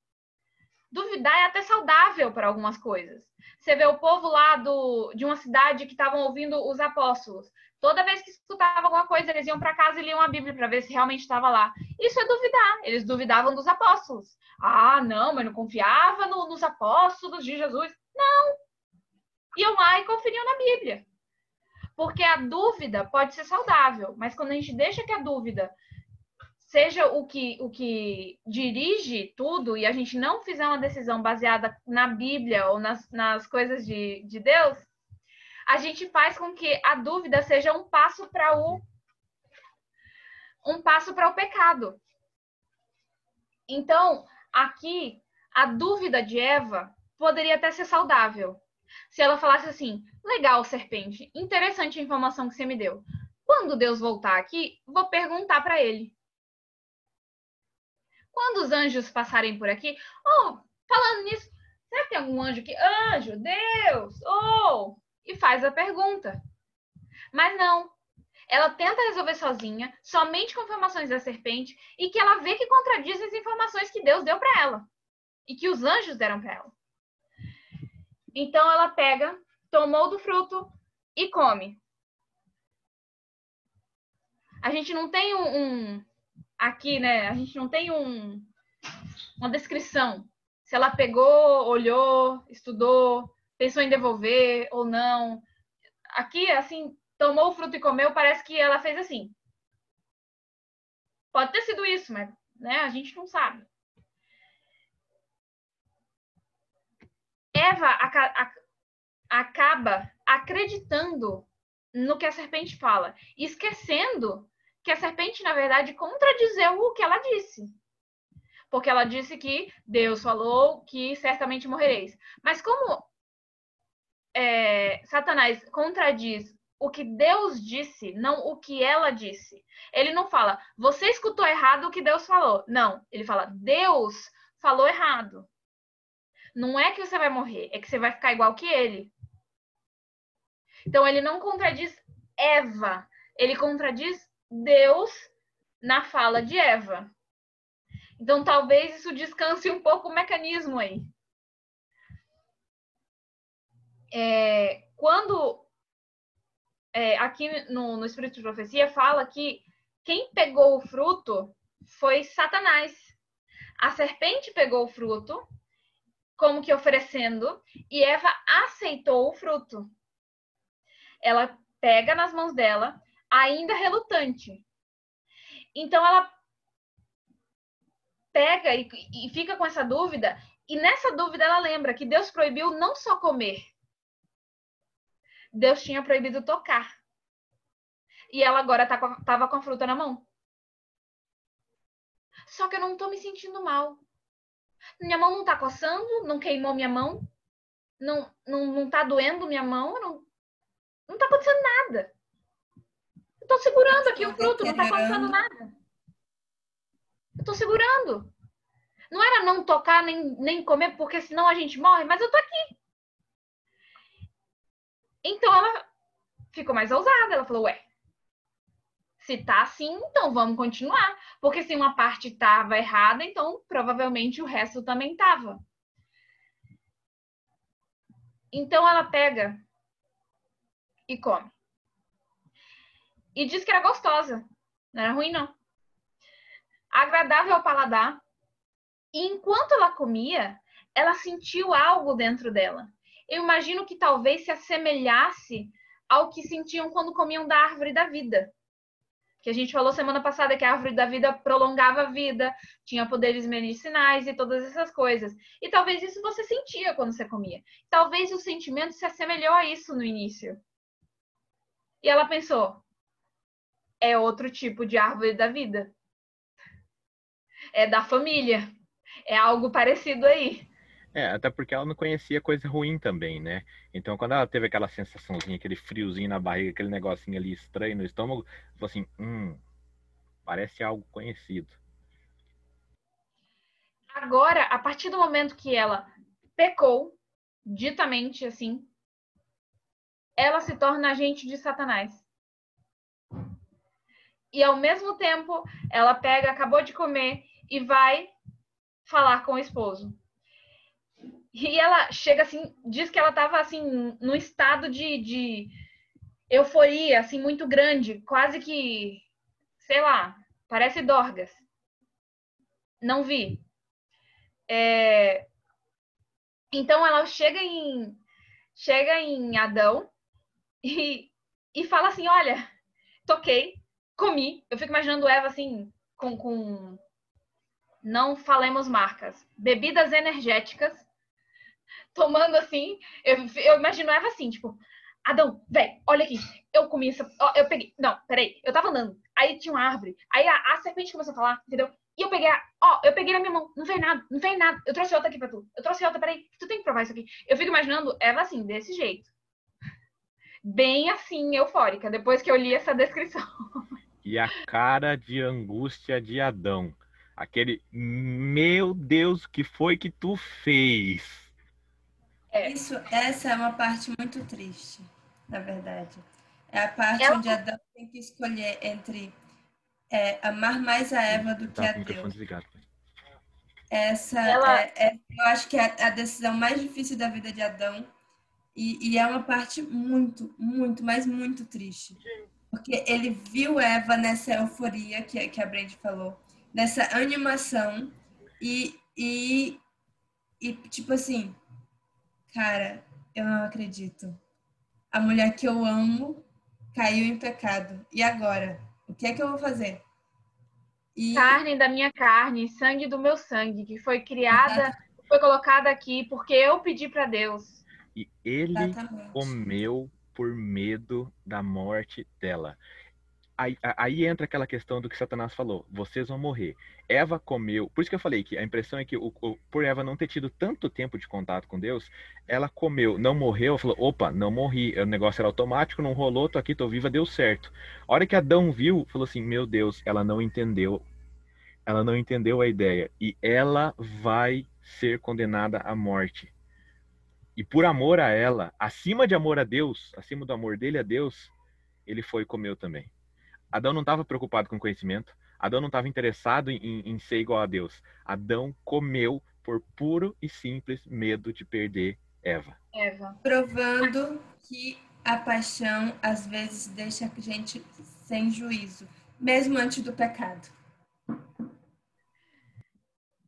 Duvidar é até saudável para algumas coisas. Você vê o povo lá do, de uma cidade que estavam ouvindo os apóstolos. Toda vez que escutavam alguma coisa, eles iam para casa e liam a Bíblia para ver se realmente estava lá. Isso é duvidar. Eles duvidavam dos apóstolos. Ah, não, mas não confiava no, nos apóstolos de Jesus. Não. Iam lá e conferiam na Bíblia. Porque a dúvida pode ser saudável, mas quando a gente deixa que a dúvida seja o que, o que dirige tudo e a gente não fizer uma decisão baseada na Bíblia ou nas, nas coisas de, de Deus, a gente faz com que a dúvida seja um passo para o um passo para o pecado. Então, aqui a dúvida de Eva poderia até ser saudável. Se ela falasse assim: "Legal, serpente, interessante a informação que você me deu. Quando Deus voltar aqui, vou perguntar para ele. Quando os anjos passarem por aqui, oh, falando nisso, será que tem algum anjo aqui? Anjo, Deus, oh, e faz a pergunta. Mas não. Ela tenta resolver sozinha, somente com informações da serpente, e que ela vê que contradiz as informações que Deus deu para ela e que os anjos deram para ela. Então ela pega, tomou do fruto e come. A gente não tem um, um aqui, né? A gente não tem um, uma descrição. Se ela pegou, olhou, estudou, pensou em devolver ou não. Aqui, assim, tomou o fruto e comeu, parece que ela fez assim. Pode ter sido isso, mas né, a gente não sabe. Eva acaba acreditando no que a serpente fala, esquecendo que a serpente, na verdade, contradizeu o que ela disse. Porque ela disse que Deus falou que certamente morrereis. Mas como é, Satanás contradiz o que Deus disse, não o que ela disse. Ele não fala, você escutou errado o que Deus falou. Não, ele fala, Deus falou errado. Não é que você vai morrer, é que você vai ficar igual que ele. Então ele não contradiz Eva, ele contradiz Deus na fala de Eva. Então, talvez isso descanse um pouco o mecanismo aí. É, quando é, aqui no, no Espírito de Profecia fala que quem pegou o fruto foi Satanás. A serpente pegou o fruto, como que oferecendo, e Eva aceitou o fruto. Ela pega nas mãos dela ainda relutante. Então ela pega e, e fica com essa dúvida, e nessa dúvida ela lembra que Deus proibiu não só comer, Deus tinha proibido tocar. E ela agora tá com, tava com a fruta na mão. Só que eu não tô me sentindo mal. Minha mão não tá coçando, não queimou minha mão, não, não, não tá doendo minha mão, não, não tá acontecendo nada. Eu tô segurando aqui o fruto, não tá acontecendo nada. Eu tô segurando. Não era não tocar nem, nem comer, porque senão a gente morre, mas eu tô aqui. Então ela ficou mais ousada. Ela falou: Ué, se tá assim, então vamos continuar. Porque se uma parte tava errada, então provavelmente o resto também tava. Então ela pega e come. E disse que era gostosa. Não era ruim, não. Agradável ao paladar. E enquanto ela comia, ela sentiu algo dentro dela. Eu imagino que talvez se assemelhasse ao que sentiam quando comiam da árvore da vida. Que a gente falou semana passada que a árvore da vida prolongava a vida, tinha poderes medicinais e todas essas coisas. E talvez isso você sentia quando você comia. Talvez o sentimento se assemelhou a isso no início. E ela pensou: é outro tipo de árvore da vida. É da família. É algo parecido aí. É, até porque ela não conhecia coisa ruim também, né? Então, quando ela teve aquela sensaçãozinha, aquele friozinho na barriga, aquele negocinho ali estranho no estômago, falou assim: hum, parece algo conhecido. Agora, a partir do momento que ela pecou, ditamente assim, ela se torna agente de Satanás. E ao mesmo tempo, ela pega, acabou de comer e vai falar com o esposo. E ela chega assim, diz que ela estava assim, num estado de, de euforia, assim, muito grande, quase que, sei lá, parece Dorgas. Não vi. É... Então ela chega em chega em Adão e, e fala assim, olha, toquei, comi. Eu fico imaginando Eva assim, com, com não falemos marcas, bebidas energéticas, tomando assim. Eu, eu imagino Eva assim, tipo, Adão, velho, olha aqui, eu comi essa. Ó, eu peguei. Não, peraí, eu tava andando. Aí tinha uma árvore. Aí a, a serpente começou a falar, entendeu? E eu peguei, a, ó, eu peguei na minha mão. Não veio nada, não veio nada. Eu trouxe outra aqui pra tu. Eu trouxe outra, peraí. Tu tem que provar isso aqui. Eu fico imaginando Eva assim, desse jeito. Bem assim, eufórica, depois que eu li essa descrição. E a cara de angústia de Adão. Aquele, meu Deus, que foi que tu fez? É. Isso, essa é uma parte muito triste, na verdade. É a parte Ela... onde Adão tem que escolher entre é, amar mais a Eva do que tá, a Deus. Essa Ela... é, é, eu acho que é a decisão mais difícil da vida de Adão. E, e é uma parte muito, muito, mas muito triste. Porque ele viu Eva nessa euforia que, que a Brenda falou, nessa animação, e, e, e tipo assim, Cara, eu não acredito. A mulher que eu amo caiu em pecado. E agora? O que é que eu vou fazer? E... Carne da minha carne, sangue do meu sangue, que foi criada, foi colocada aqui porque eu pedi para Deus. E ele Exatamente. comeu por medo da morte dela. Aí, aí, entra aquela questão do que Satanás falou: vocês vão morrer. Eva comeu. Por isso que eu falei que a impressão é que, o, o, por Eva não ter tido tanto tempo de contato com Deus, ela comeu, não morreu, falou: opa, não morri. O negócio era automático, não rolou, tô aqui, tô viva, deu certo. A hora que Adão viu, falou assim: meu Deus, ela não entendeu. Ela não entendeu a ideia. E ela vai ser condenada à morte. E por amor a ela, acima de amor a Deus, acima do amor dele a Deus, ele foi e comeu também. Adão não estava preocupado com conhecimento. Adão não estava interessado em, em, ser igual a Deus. Adão comeu por puro e simples medo de perder Eva. Eva. Provando que a paixão às vezes deixa a gente sem juízo, mesmo antes do pecado.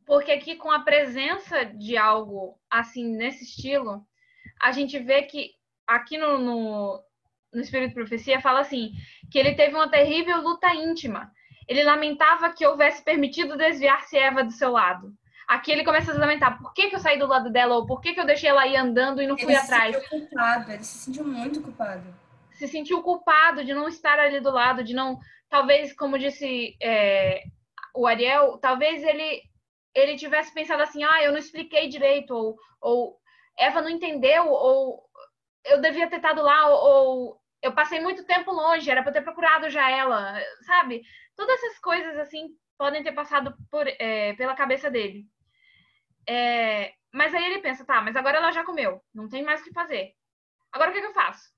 Porque aqui com a presença de algo assim nesse estilo, a gente vê que aqui no, no, no Espírito de Profecia fala assim, que ele teve uma terrível luta íntima. Ele lamentava que houvesse permitido desviar-se Eva do seu lado. Aqui ele começa a se lamentar, por que, que eu saí do lado dela, ou por que, que eu deixei ela ir andando e não ele fui atrás? Ele se sentiu culpado, ele se sentiu muito culpado. Se sentiu culpado de não estar ali do lado, de não... Talvez, como disse é, o Ariel, talvez ele, ele tivesse pensado assim, ah, eu não expliquei direito, ou, ou Eva não entendeu, ou eu devia ter estado lá, ou, ou eu passei muito tempo longe, era para ter procurado já ela, sabe? Todas essas coisas assim podem ter passado por, é, pela cabeça dele. É, mas aí ele pensa, tá, mas agora ela já comeu, não tem mais o que fazer. Agora o que, que eu faço?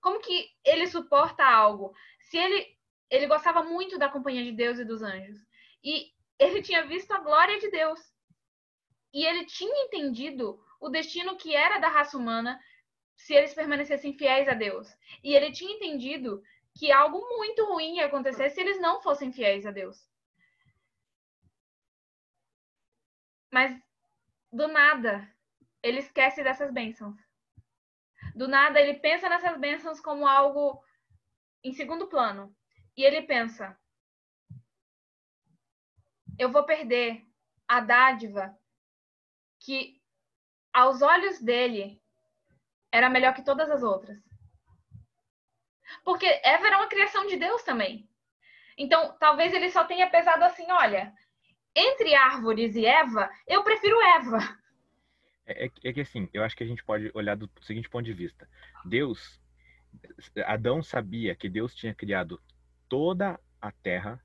Como que ele suporta algo? Se ele ele gostava muito da companhia de Deus e dos anjos e ele tinha visto a glória de Deus e ele tinha entendido o destino que era da raça humana se eles permanecessem fiéis a Deus. E ele tinha entendido que algo muito ruim ia acontecer se eles não fossem fiéis a Deus. Mas do nada, ele esquece dessas bênçãos. Do nada, ele pensa nessas bênçãos como algo em segundo plano. E ele pensa: eu vou perder a dádiva que, aos olhos dele, era melhor que todas as outras. Porque Eva era uma criação de Deus também. Então, talvez ele só tenha pesado assim: olha, entre árvores e Eva, eu prefiro Eva. É, é, é que assim, eu acho que a gente pode olhar do seguinte ponto de vista. Deus, Adão sabia que Deus tinha criado toda a terra,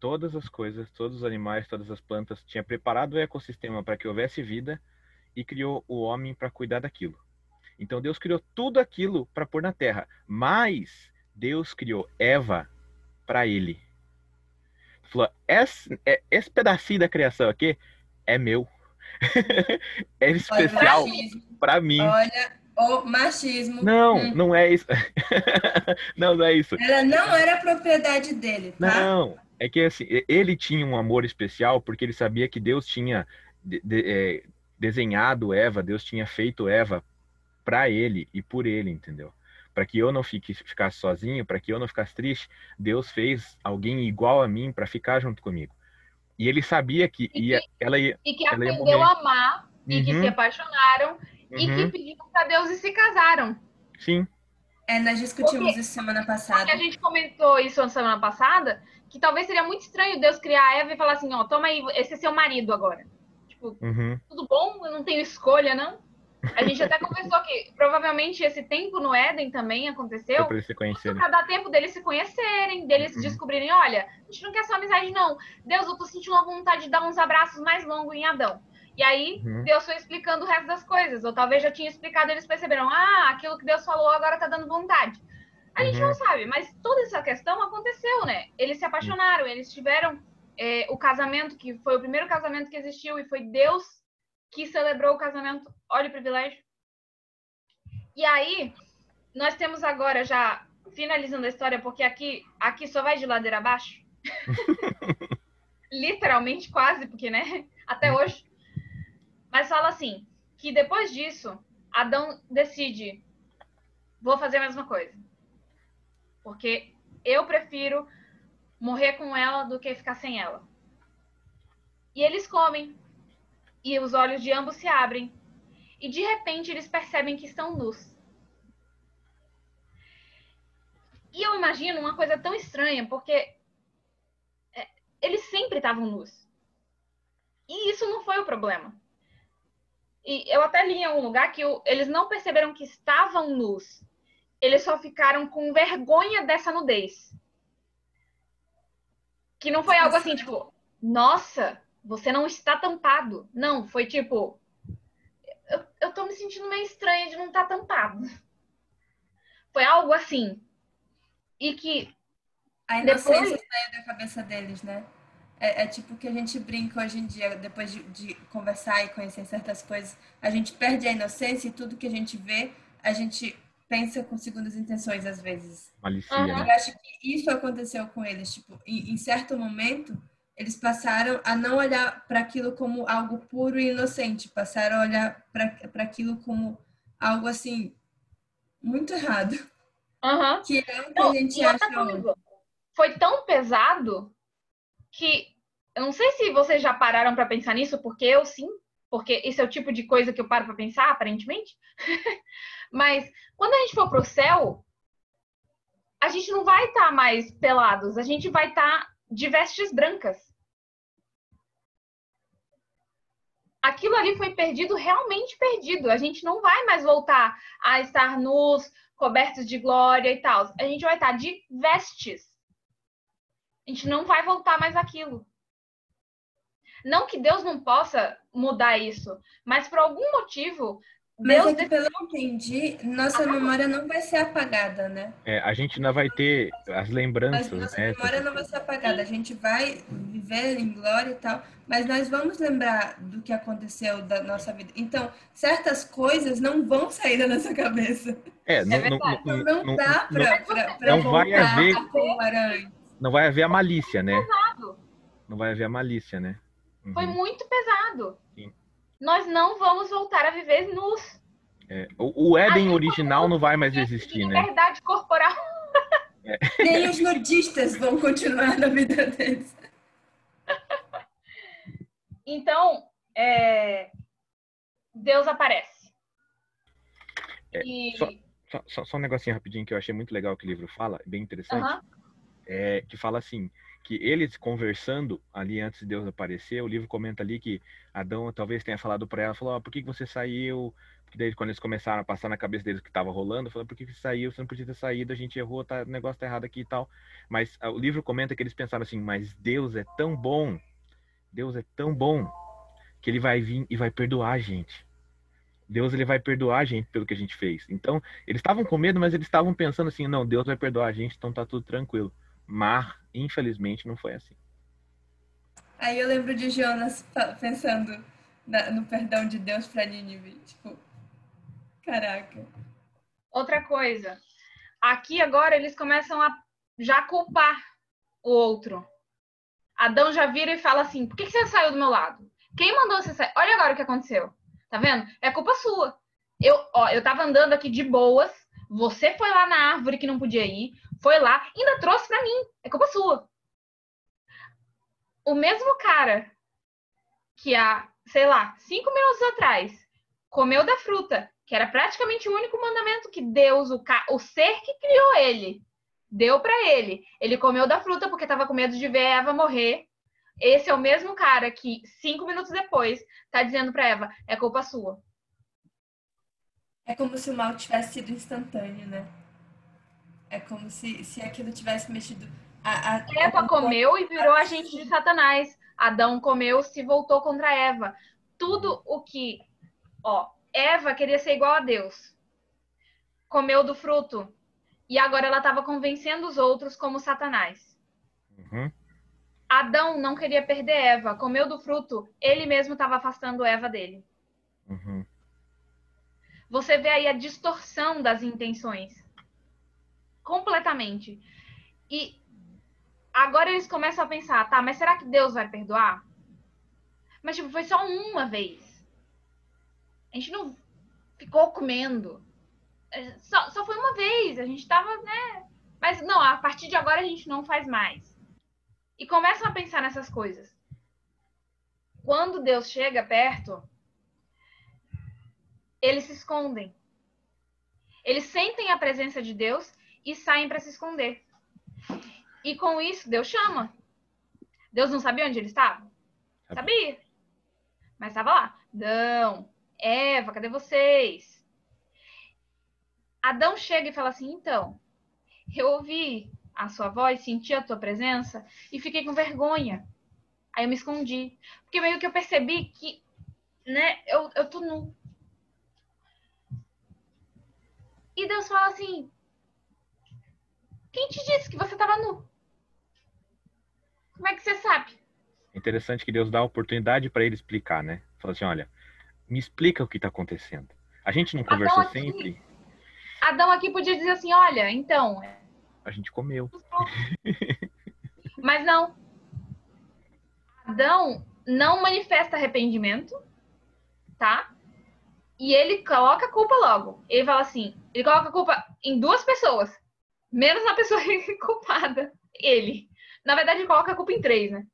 todas as coisas, todos os animais, todas as plantas, tinha preparado o ecossistema para que houvesse vida e criou o homem para cuidar daquilo. Então Deus criou tudo aquilo para pôr na terra, mas Deus criou Eva para ele. Falou: esse, é, esse pedacinho da criação aqui é meu. é especial para mim. Olha o machismo. Não, hum. não é isso. não, não é isso. Ela não era propriedade dele, tá? Não, é que assim, ele tinha um amor especial porque ele sabia que Deus tinha de, de, é, desenhado Eva, Deus tinha feito Eva para ele e por ele, entendeu? Para que eu não fique, ficasse sozinho, para que eu não ficasse triste, Deus fez alguém igual a mim para ficar junto comigo. E ele sabia que ia, que, ela ia. E que aprendeu a amar, uhum. e que se uhum. apaixonaram, uhum. e que uhum. pediram para Deus e se casaram. Sim. É, nós discutimos porque, isso semana passada. Porque a gente comentou isso na semana passada, que talvez seria muito estranho Deus criar Eva e falar assim, ó, toma aí, esse é seu marido agora. Tipo, uhum. tudo bom? Eu não tenho escolha, não? A gente até conversou que provavelmente esse tempo no Éden também aconteceu. Para eles se conhecerem. Pra dar tempo deles se conhecerem, deles uhum. descobrirem, olha, a gente não quer só amizade, não. Deus, eu tô sentindo uma vontade de dar uns abraços mais longos em Adão. E aí, uhum. Deus foi explicando o resto das coisas. Ou talvez já tinha explicado, eles perceberam, ah, aquilo que Deus falou agora tá dando vontade. A gente uhum. não sabe, mas toda essa questão aconteceu, né? Eles se apaixonaram, eles tiveram é, o casamento, que foi o primeiro casamento que existiu, e foi Deus que celebrou o casamento. Olha o privilégio. E aí, nós temos agora já, finalizando a história, porque aqui, aqui só vai de ladeira abaixo. Literalmente, quase, porque, né? Até hoje. Mas fala assim, que depois disso, Adão decide, vou fazer a mesma coisa. Porque eu prefiro morrer com ela do que ficar sem ela. E eles comem e os olhos de ambos se abrem, e de repente eles percebem que estão nus. E eu imagino uma coisa tão estranha, porque é, eles sempre estavam nus. E isso não foi o problema. E eu até li em algum lugar que eles não perceberam que estavam nus. Eles só ficaram com vergonha dessa nudez. Que não foi algo assim, tipo, nossa, você não está tampado. Não, foi tipo, eu, eu tô me sentindo meio estranha de não estar tá tampado. Foi algo assim. E que. A inocência depois... saiu da cabeça deles, né? É, é, tipo que a gente brinca hoje em dia, depois de, de, conversar e conhecer certas coisas, a gente perde a inocência e tudo que a gente vê, a gente pensa com segundas intenções às vezes. Malicia, uhum. né? Eu acho que isso aconteceu com eles. Tipo, em, em certo momento, eles passaram a não olhar para aquilo como algo puro e inocente, passaram a olhar para aquilo como algo assim muito errado. Uhum. Que é o que não, a gente acha coisa, Foi tão pesado que eu não sei se vocês já pararam para pensar nisso, porque eu sim, porque esse é o tipo de coisa que eu paro para pensar, aparentemente. Mas quando a gente for pro céu, a gente não vai estar tá mais pelados, a gente vai estar tá de vestes brancas. Aquilo ali foi perdido, realmente perdido. A gente não vai mais voltar a estar nus, cobertos de glória e tal. A gente vai estar de vestes. A gente não vai voltar mais aquilo. Não que Deus não possa mudar isso, mas por algum motivo mas Deus é pelo que eu entendi, nossa ah, memória não vai ser apagada, né? É, a gente não vai ter as lembranças, mas nossa né? memória não vai ser apagada. A gente vai viver em glória e tal, mas nós vamos lembrar do que aconteceu da nossa vida. Então, certas coisas não vão sair da nossa cabeça. É, não, é não, não, não, não, dá pra, pra, pra não vai haver, Não vai haver a malícia, né? Não vai haver a malícia, né? Uhum. Foi muito pesado. Sim nós não vamos voltar a viver nus. É, o, o Éden original não vai mais existir, né? Liberdade corporal. É. Nem os nudistas vão continuar na vida deles. Então, é... Deus aparece. É, e... só, só, só, um negocinho rapidinho que eu achei muito legal que o livro fala, bem interessante. é, que fala assim, que eles conversando ali antes de Deus aparecer, o livro comenta ali que Adão talvez tenha falado para ela, falou, oh, por que, você saiu? Porque daí quando eles começaram a passar na cabeça deles o que estava rolando, falou, por que, que você saiu? Você não podia ter saído, a gente errou, tá, o negócio tá errado aqui e tal. Mas o livro comenta que eles pensaram assim, mas Deus é tão bom, Deus é tão bom, que ele vai vir e vai perdoar a gente. Deus ele vai perdoar a gente pelo que a gente fez. Então, eles estavam com medo, mas eles estavam pensando assim, não, Deus vai perdoar a gente, então tá tudo tranquilo. Mas, infelizmente, não foi assim. Aí eu lembro de Jonas pensando no perdão de Deus para Nínive. Tipo, caraca. Outra coisa. Aqui agora eles começam a já culpar o outro. Adão já vira e fala assim: por que você saiu do meu lado? Quem mandou você sair? Olha agora o que aconteceu. Tá vendo? É culpa sua. Eu, ó, eu tava andando aqui de boas. Você foi lá na árvore que não podia ir foi lá, ainda trouxe para mim. É culpa sua. O mesmo cara que há, sei lá, cinco minutos atrás comeu da fruta, que era praticamente o único mandamento que Deus, o, o ser que criou ele, deu para ele. Ele comeu da fruta porque estava com medo de ver Eva morrer. Esse é o mesmo cara que cinco minutos depois tá dizendo para Eva: é culpa sua. É como se o mal tivesse sido instantâneo, né? É como se, se aquilo tivesse mexido. A, a, Eva a... comeu e virou agente de Satanás. Adão comeu, se voltou contra Eva. Tudo o que. Ó, Eva queria ser igual a Deus. Comeu do fruto. E agora ela estava convencendo os outros como Satanás. Uhum. Adão não queria perder Eva. Comeu do fruto. Ele mesmo estava afastando Eva dele. Uhum. Você vê aí a distorção das intenções completamente. E agora eles começam a pensar, tá, mas será que Deus vai perdoar? Mas, tipo, foi só uma vez. A gente não ficou comendo. É, só, só foi uma vez. A gente tava, né? Mas não, a partir de agora a gente não faz mais. E começam a pensar nessas coisas. Quando Deus chega perto, eles se escondem. Eles sentem a presença de Deus e saem para se esconder. E com isso, Deus chama. Deus não sabia onde ele estava? Sabia. Mas estava lá. Adão, Eva, cadê vocês? Adão chega e fala assim: então, eu ouvi a sua voz, senti a tua presença e fiquei com vergonha. Aí eu me escondi. Porque meio que eu percebi que, né, eu, eu tô nu. E Deus fala assim: quem te disse que você estava nu? Como é que você sabe? É interessante que Deus dá a oportunidade para ele explicar, né? Fala assim, olha, me explica o que está acontecendo. A gente não conversou Adão aqui, sempre? Adão aqui podia dizer assim, olha, então... A gente comeu. Mas não. Adão não manifesta arrependimento, tá? E ele coloca a culpa logo. Ele fala assim, ele coloca a culpa em duas pessoas menos na pessoa culpada, ele. Na verdade, ele coloca a culpa em três, né?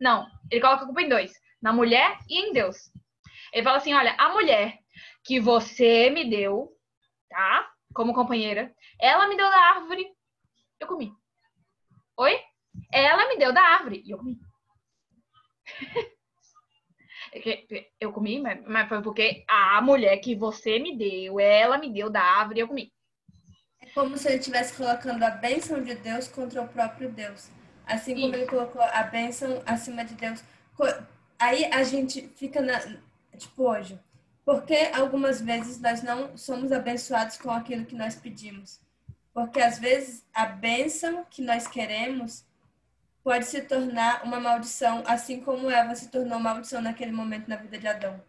Não, ele coloca a culpa em dois: na mulher e em Deus. Ele fala assim: olha, a mulher que você me deu, tá? Como companheira, ela me deu da árvore, eu comi. Oi? Ela me deu da árvore e eu comi. eu comi, mas foi porque a mulher que você me deu, ela me deu da árvore e eu comi como se ele estivesse colocando a bênção de Deus contra o próprio Deus. Assim como Isso. ele colocou a bênção acima de Deus. Aí a gente fica na. Tipo, hoje. Porque algumas vezes nós não somos abençoados com aquilo que nós pedimos? Porque às vezes a bênção que nós queremos pode se tornar uma maldição, assim como Eva se tornou maldição naquele momento na vida de Adão.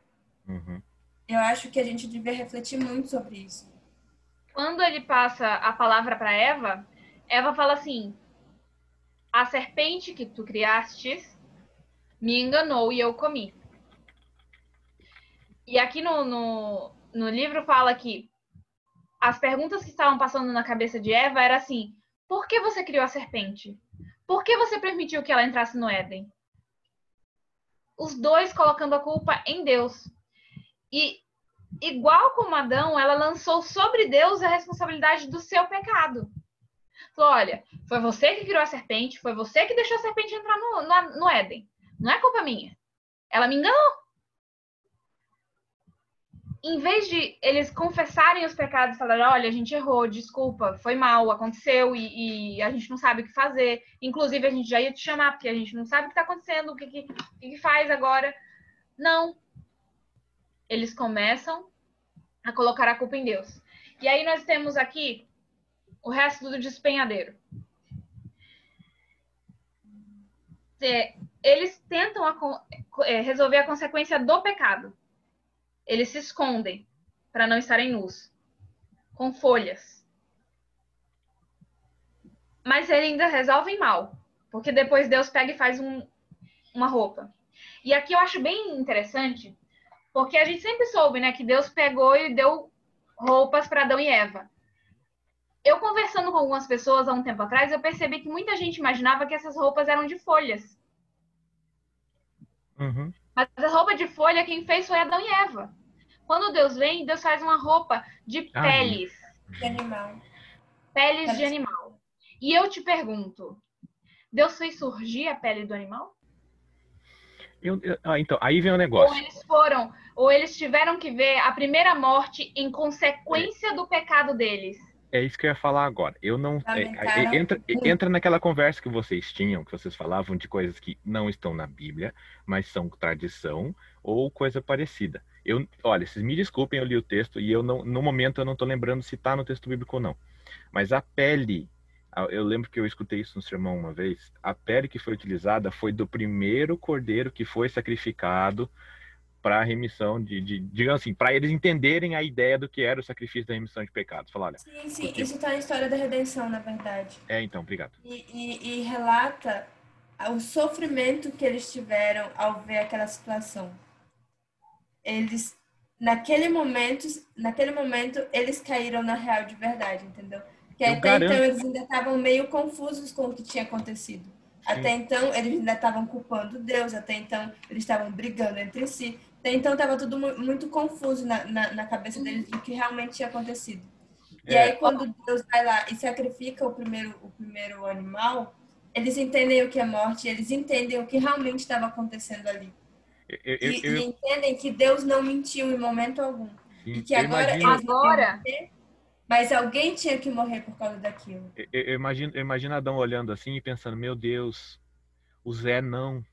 Uhum. Eu acho que a gente devia refletir muito sobre isso quando ele passa a palavra para Eva, Eva fala assim: A serpente que tu criastes me enganou e eu comi. E aqui no, no, no livro fala que as perguntas que estavam passando na cabeça de Eva era assim: por que você criou a serpente? Por que você permitiu que ela entrasse no Éden? Os dois colocando a culpa em Deus. E igual como Adão, ela lançou sobre Deus a responsabilidade do seu pecado. Falou, olha, foi você que criou a serpente, foi você que deixou a serpente entrar no, no, no Éden. Não é culpa minha. Ela me enganou. Em vez de eles confessarem os pecados e falarem, olha, a gente errou, desculpa, foi mal, aconteceu e, e, a gente não sabe o que fazer. Inclusive, a gente já ia te chamar, porque a gente não sabe o que está acontecendo, o que, que, que faz agora. Não. Eles começam a colocar a culpa em Deus. E aí nós temos aqui o resto do despenhadeiro. É, eles tentam a, é, resolver a consequência do pecado. Eles se escondem para não estarem nus, com folhas. Mas eles ainda resolvem mal, porque depois Deus pega e faz um, uma roupa. E aqui eu acho bem interessante, porque a gente sempre soube, né, que Deus pegou e deu roupas para Adão e Eva eu conversando com algumas pessoas há um tempo atrás, eu percebi que muita gente imaginava que essas roupas eram de folhas. Uhum. Mas a roupa de folha quem fez foi Adão e Eva. Quando Deus vem, Deus faz uma roupa de ah, peles. De animal. Peles de animal. E eu te pergunto, Deus fez surgir a pele do animal? Eu, eu, ah, então, aí vem o negócio. Ou eles foram, ou eles tiveram que ver a primeira morte em consequência é. do pecado deles. É isso que eu ia falar agora. Eu não. É, é, entra, entra naquela conversa que vocês tinham, que vocês falavam de coisas que não estão na Bíblia, mas são tradição ou coisa parecida. Eu, olha, vocês me desculpem, eu li o texto e eu não, no momento eu não estou lembrando se está no texto bíblico ou não. Mas a pele, eu lembro que eu escutei isso no sermão uma vez. A pele que foi utilizada foi do primeiro cordeiro que foi sacrificado para a remissão de, de digamos assim, para eles entenderem a ideia do que era o sacrifício da remissão de pecados. Falar, olha, sim, sim, porque... isso está na história da redenção, na verdade. É, então, obrigado. E, e, e, relata o sofrimento que eles tiveram ao ver aquela situação. Eles, naquele momento, naquele momento, eles caíram na real de verdade, entendeu? Que até garanto... então eles ainda estavam meio confusos com o que tinha acontecido. Sim. Até então, eles ainda estavam culpando Deus, até então, eles estavam brigando entre si. Então estava tudo muito confuso na, na, na, cabeça deles do que realmente tinha acontecido. E é. aí quando Deus vai lá e sacrifica o primeiro, o primeiro animal, eles entendem o que é morte, eles entendem o que realmente estava acontecendo ali. Eu, eu, e, eu... e, entendem que Deus não mentiu em momento algum. Sim, e que agora imagino... agora mas alguém tinha que morrer por causa daquilo. Eu, imagino, eu imagino Adão olhando assim e pensando, meu Deus, o Zé não,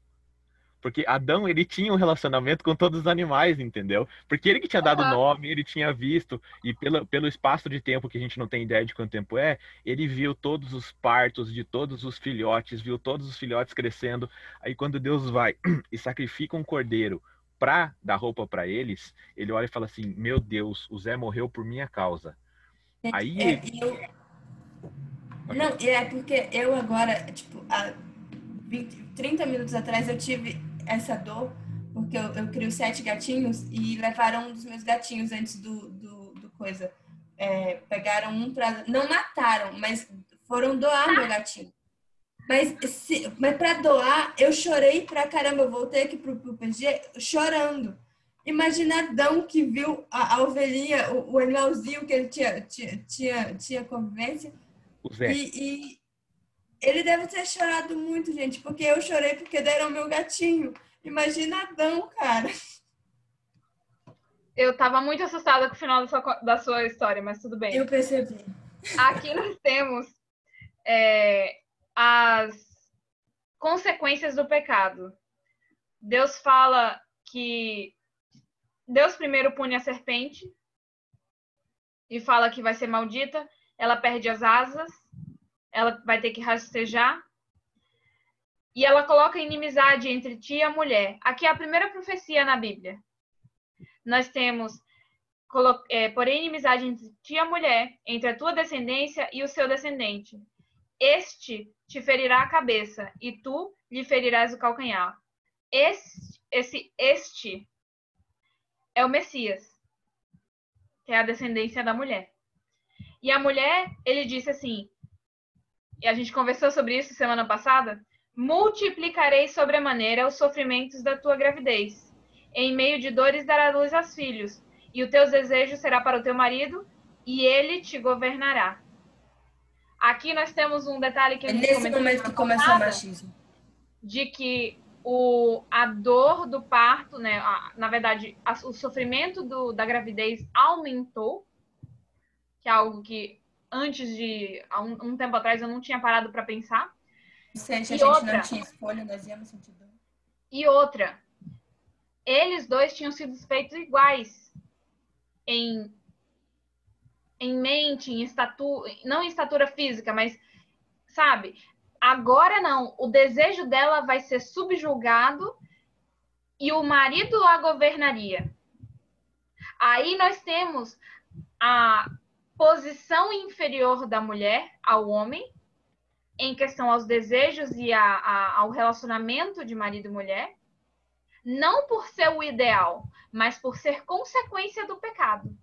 porque Adão, ele tinha um relacionamento com todos os animais, entendeu? Porque ele que tinha dado uhum. nome, ele tinha visto, e pelo, pelo espaço de tempo que a gente não tem ideia de quanto tempo é, ele viu todos os partos de todos os filhotes, viu todos os filhotes crescendo. Aí quando Deus vai e sacrifica um cordeiro para dar roupa para eles, ele olha e fala assim: Meu Deus, o Zé morreu por minha causa. Aí. É, eu... Não, é porque eu agora, tipo, há 20, 30 minutos atrás eu tive essa dor, porque eu, eu crio sete gatinhos e levaram um dos meus gatinhos antes do, do, do coisa. É, pegaram um para Não mataram, mas foram doar meu gatinho. Mas, se, mas para doar, eu chorei pra caramba. Eu voltei aqui pro, pro PG chorando. Imagina Adão que viu a, a ovelhinha, o, o, animalzinho que ele tinha, tinha, tinha, tinha convivência. E, e, ele deve ter chorado muito, gente, porque eu chorei porque deram meu gatinho. Imagina Adão, cara. Eu tava muito assustada com o final da sua, da sua história, mas tudo bem. Eu percebi. Aqui nós temos é, as consequências do pecado. Deus fala que Deus primeiro pune a serpente e fala que vai ser maldita, ela perde as asas ela vai ter que rastejar. E ela coloca inimizade entre ti e a mulher. Aqui é a primeira profecia na Bíblia. Nós temos, é, porém, inimizade entre ti e a mulher, entre a tua descendência e o seu descendente. Este te ferirá a cabeça, e tu lhe ferirás o calcanhar. Esse, esse este é o Messias, que é a descendência da mulher. E a mulher, ele disse assim: e a gente conversou sobre isso semana passada, multiplicarei sobremaneira os sofrimentos da tua gravidez. Em meio de dores dará luz aos filhos, e o teu desejo será para o teu marido, e ele te governará. Aqui nós temos um detalhe que a É gente nesse comentou momento que começa o machismo. de que o, a dor do parto, né, a- na verdade, a- o sofrimento do- da gravidez aumentou, que é algo que antes de há um, um tempo atrás eu não tinha parado para pensar. Se a E gente outra? não tinha escolha, nós íamos sentir dor. E outra, eles dois tinham sido feitos iguais em, em mente, em estatura, não em estatura física, mas sabe? Agora não, o desejo dela vai ser subjugado e o marido a governaria. Aí nós temos a posição inferior da mulher ao homem em questão aos desejos e a- a- ao relacionamento de marido e mulher, não por ser o ideal, mas por ser consequência do pecado.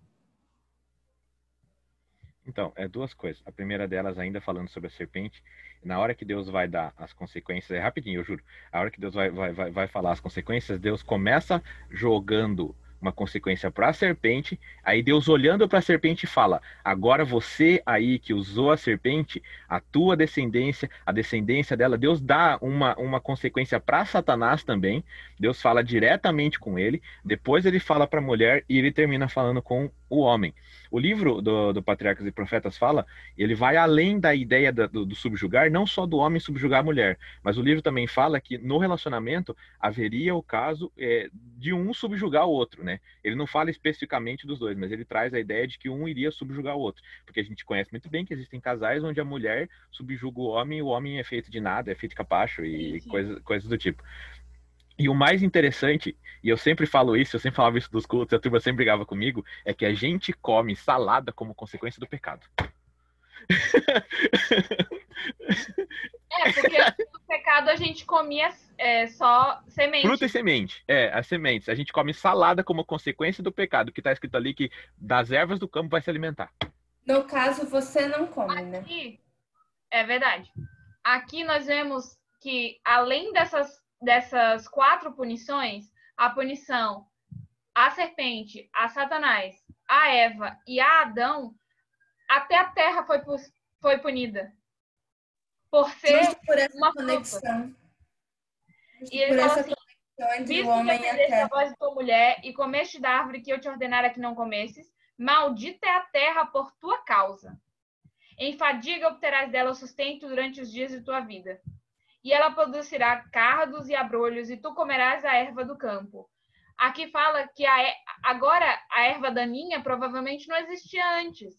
Então, é duas coisas. A primeira delas, ainda falando sobre a serpente, na hora que Deus vai dar as consequências, é rapidinho, eu juro. A hora que Deus vai, vai, vai, vai falar as consequências, Deus começa jogando uma consequência para a serpente, aí Deus olhando para a serpente fala: agora você aí que usou a serpente, a tua descendência, a descendência dela, Deus dá uma, uma consequência para Satanás também. Deus fala diretamente com ele, depois ele fala para a mulher e ele termina falando com o homem. O livro do, do Patriarcas e Profetas fala, ele vai além da ideia da- do, do subjugar, não só do homem subjugar a mulher, mas o livro também fala que no relacionamento haveria o caso é, de um subjugar o outro, né? Ele não fala especificamente dos dois, mas ele traz a ideia de que um iria subjugar o outro, porque a gente conhece muito bem que existem casais onde a mulher subjuga o homem e o homem é feito de nada, é feito capacho e coisas, coisas do tipo. E o mais interessante, e eu sempre falo isso, eu sempre falava isso dos cultos, a turma sempre brigava comigo, é que a gente come salada como consequência do pecado. É, porque no pecado a gente comia é, só semente. Fruta e semente. É, as sementes. A gente come salada como consequência do pecado, que está escrito ali que das ervas do campo vai se alimentar. No caso, você não come, né? Aqui, é verdade. Aqui nós vemos que, além dessas, dessas quatro punições, a punição à serpente, a Satanás, a Eva e a Adão, até a terra foi, foi punida. Por ser. Justo por essa uma conexão. E ele por fala assim, conexão entre Visto o que homem e a a voz de tua mulher e comeste da árvore que eu te ordenara que não comesses, maldita é a terra por tua causa. Em fadiga obterás dela o sustento durante os dias de tua vida. E ela produzirá cardos e abrolhos, e tu comerás a erva do campo. Aqui fala que a, agora a erva daninha provavelmente não existia antes.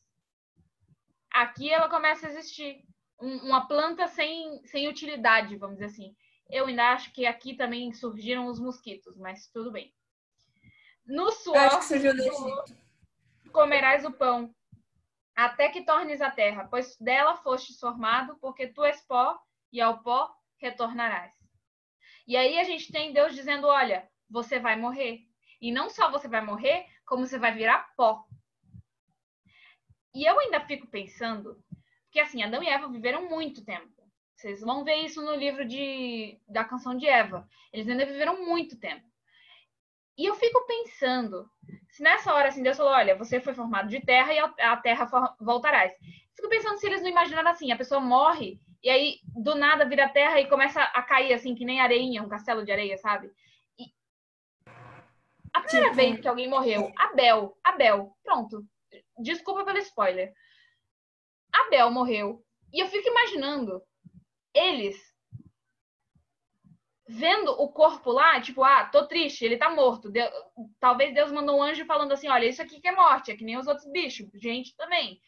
Aqui ela começa a existir. Um- uma planta sem, sem utilidade, vamos dizer assim. Eu ainda acho que aqui também surgiram os mosquitos, mas tudo bem. No suor comerás o pão, até que tornes a terra, pois dela fostes formado, porque tu és pó, e ao pó retornarás. E aí a gente tem Deus dizendo: olha, você vai morrer. E não só você vai morrer, como você vai virar pó. E eu ainda fico pensando, que assim, Adão e Eva viveram muito tempo. Vocês vão ver isso no livro de, da canção de Eva. Eles ainda viveram muito tempo. E eu fico pensando, se nessa hora assim Deus falou, olha, você foi formado de terra e a terra voltarás. Fico pensando se eles não imaginaram assim, a pessoa morre e aí do nada vira terra e começa a cair assim que nem areinha, um castelo de areia, sabe? E a primeira Tipo- vez que alguém morreu, Abel, Abel, pronto. Desculpa pelo spoiler. Abel morreu e eu fico imaginando eles vendo o corpo lá, tipo, ah, tô triste, ele tá morto. Deu- Talvez Deus mandou um anjo falando assim: olha, isso aqui que é morte, é que nem os outros bichos, gente também.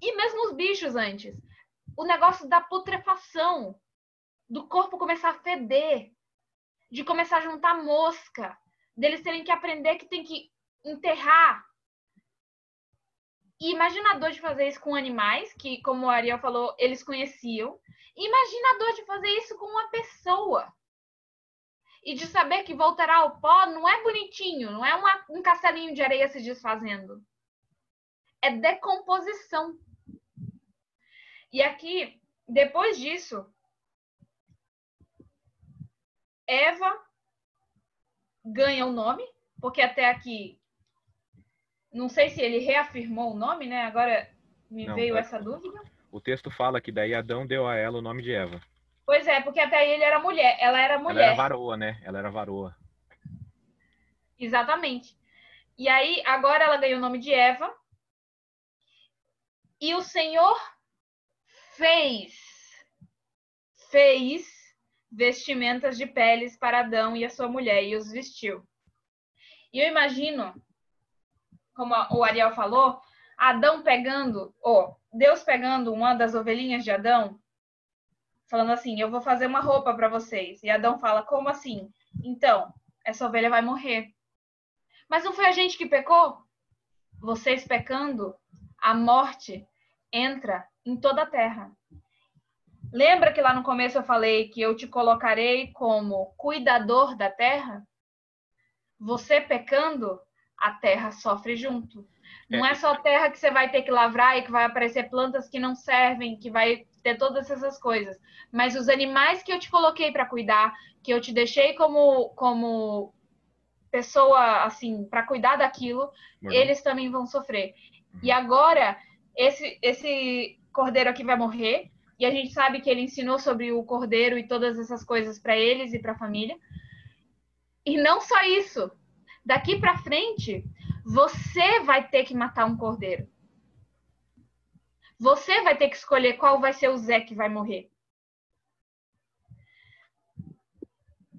E mesmo os bichos antes. O negócio da putrefação, do corpo começar a feder, de começar a juntar mosca, deles terem que aprender que tem que enterrar. E imagina a dor de fazer isso com animais, que, como o Ariel falou, eles conheciam. Imagina a dor de fazer isso com uma pessoa. E de saber que voltará ao pó não é bonitinho, não é uma- um castelinho de areia se desfazendo. É decomposição. E aqui, depois disso, Eva ganha o nome, porque até aqui, não sei se ele reafirmou o nome, né? Agora me Não, veio tá. essa dúvida. O texto fala que daí Adão deu a ela o nome de Eva. Pois é, porque até aí ele era mulher, ela era mulher. Ela era varoa, né? Ela era varoa. Exatamente. E aí, agora ela ganhou o nome de Eva. E o Senhor fez, fez vestimentas de peles para Adão e a sua mulher e os vestiu. E eu imagino, como o Ariel falou, Adão pegando, ou Deus pegando uma das ovelhinhas de Adão, falando assim: Eu vou fazer uma roupa para vocês. E Adão fala: Como assim? Então, essa ovelha vai morrer. Mas não foi a gente que pecou? Vocês pecando, a morte entra em toda a terra. Lembra que lá no começo eu falei que eu te colocarei como cuidador da terra? Você pecando, a terra sofre junto. Não é só a terra que você vai ter que lavrar e que vai aparecer plantas que não servem, que vai ter todas essas coisas. Mas os animais que eu te coloquei para cuidar, que eu te deixei como como pessoa assim para cuidar daquilo, eles também vão sofrer. E agora esse esse cordeiro aqui vai morrer e a gente sabe que ele ensinou sobre o cordeiro e todas essas coisas para eles e para a família. E não só isso. Daqui para frente, você vai ter que matar um cordeiro. Você vai ter que escolher qual vai ser o Zé que vai morrer.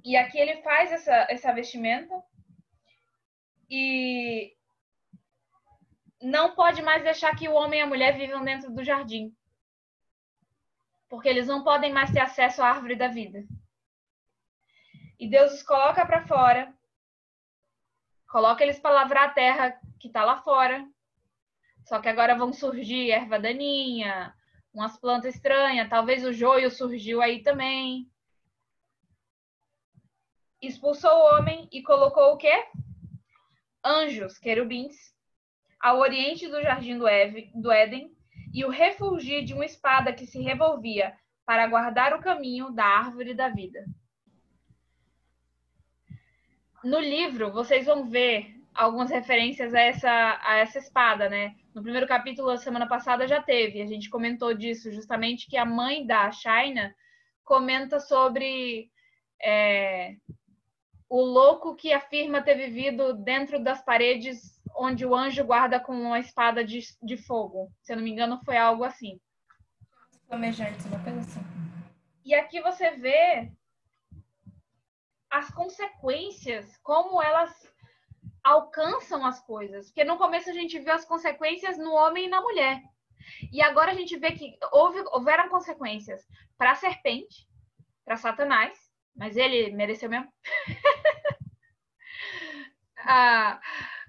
E aqui ele faz essa, essa vestimenta e não pode mais deixar que o homem e a mulher vivam dentro do jardim. Porque eles não podem mais ter acesso à árvore da vida. E Deus os coloca para fora, coloca eles para lavrar a terra que está lá fora. Só que agora vão surgir erva daninha, umas plantas estranhas, talvez o joio surgiu aí também. Expulsou o homem e colocou o quê? Anjos, querubins, ao oriente do jardim do, Eve, do Éden e o refulgir de uma espada que se revolvia para guardar o caminho da árvore da vida. No livro, vocês vão ver algumas referências a essa, a essa espada, né? No primeiro capítulo, a semana passada, já teve. A gente comentou disso, justamente que a mãe da Shaina comenta sobre é, o louco que afirma ter vivido dentro das paredes onde o anjo guarda com uma espada de, de fogo. Se eu não me engano, foi algo assim. Flamejantes, uma coisa assim. E aqui você vê as consequências, como elas alcançam as coisas. Porque no começo a gente viu as consequências no homem e na mulher. E agora a gente vê que houve, houveram consequências para a serpente, para Satanás, mas ele mereceu mesmo. ah,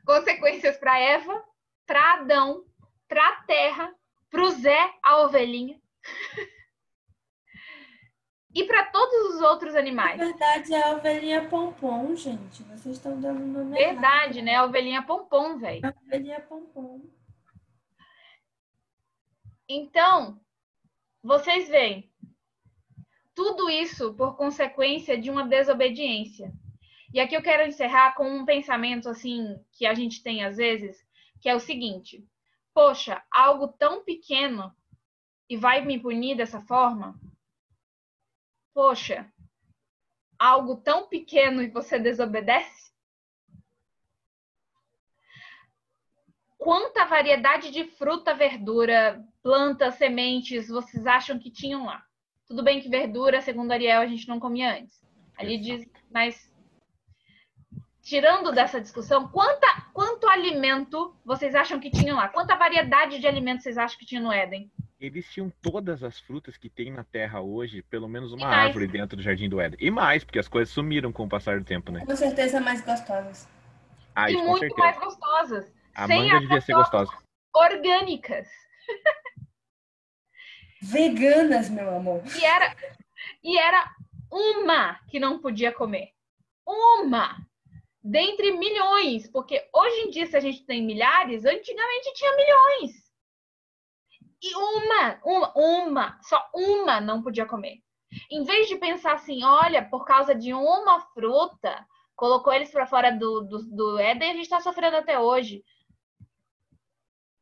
consequências para Eva, para Adão, para a terra, para o Zé, a ovelhinha. e para todos os outros Na animais. verdade, é a ovelhinha pompom, gente. Vocês estão dando nome errado. Verdade, né? A ovelhinha pompom, velho. A ovelhinha pompom. Então, vocês veem, tudo isso por consequência de uma desobediência. E aqui eu quero encerrar com um pensamento assim que a gente tem às vezes, que é o seguinte: poxa, algo tão pequeno e vai me punir dessa forma? Poxa, algo tão pequeno e você desobedece? Quanta variedade de fruta, verdura, plantas, sementes vocês acham que tinham lá? Tudo bem que verdura, segundo Ariel, a gente não comia antes. Ali diz, mas tirando dessa discussão, quanta, quanto alimento vocês acham que tinham lá? Quanta variedade de alimentos vocês acham que tinha no Éden? Eles tinham todas as frutas que tem na Terra hoje, pelo menos uma árvore dentro do Jardim do Éden. E mais, porque as coisas sumiram com o passar do tempo, né? Com certeza mais gostosas. Ah, e muito certeza. mais gostosas. A sem manga devia ser gostosa. Orgânicas. Veganas, meu amor. E era, e era uma que não podia comer. Uma! Dentre milhões. Porque hoje em dia, se a gente tem milhares, antigamente tinha milhões. E uma, uma, uma, só uma não podia comer. Em vez de pensar assim, olha, por causa de uma fruta, colocou eles para fora do, do, do Éden e a gente está sofrendo até hoje.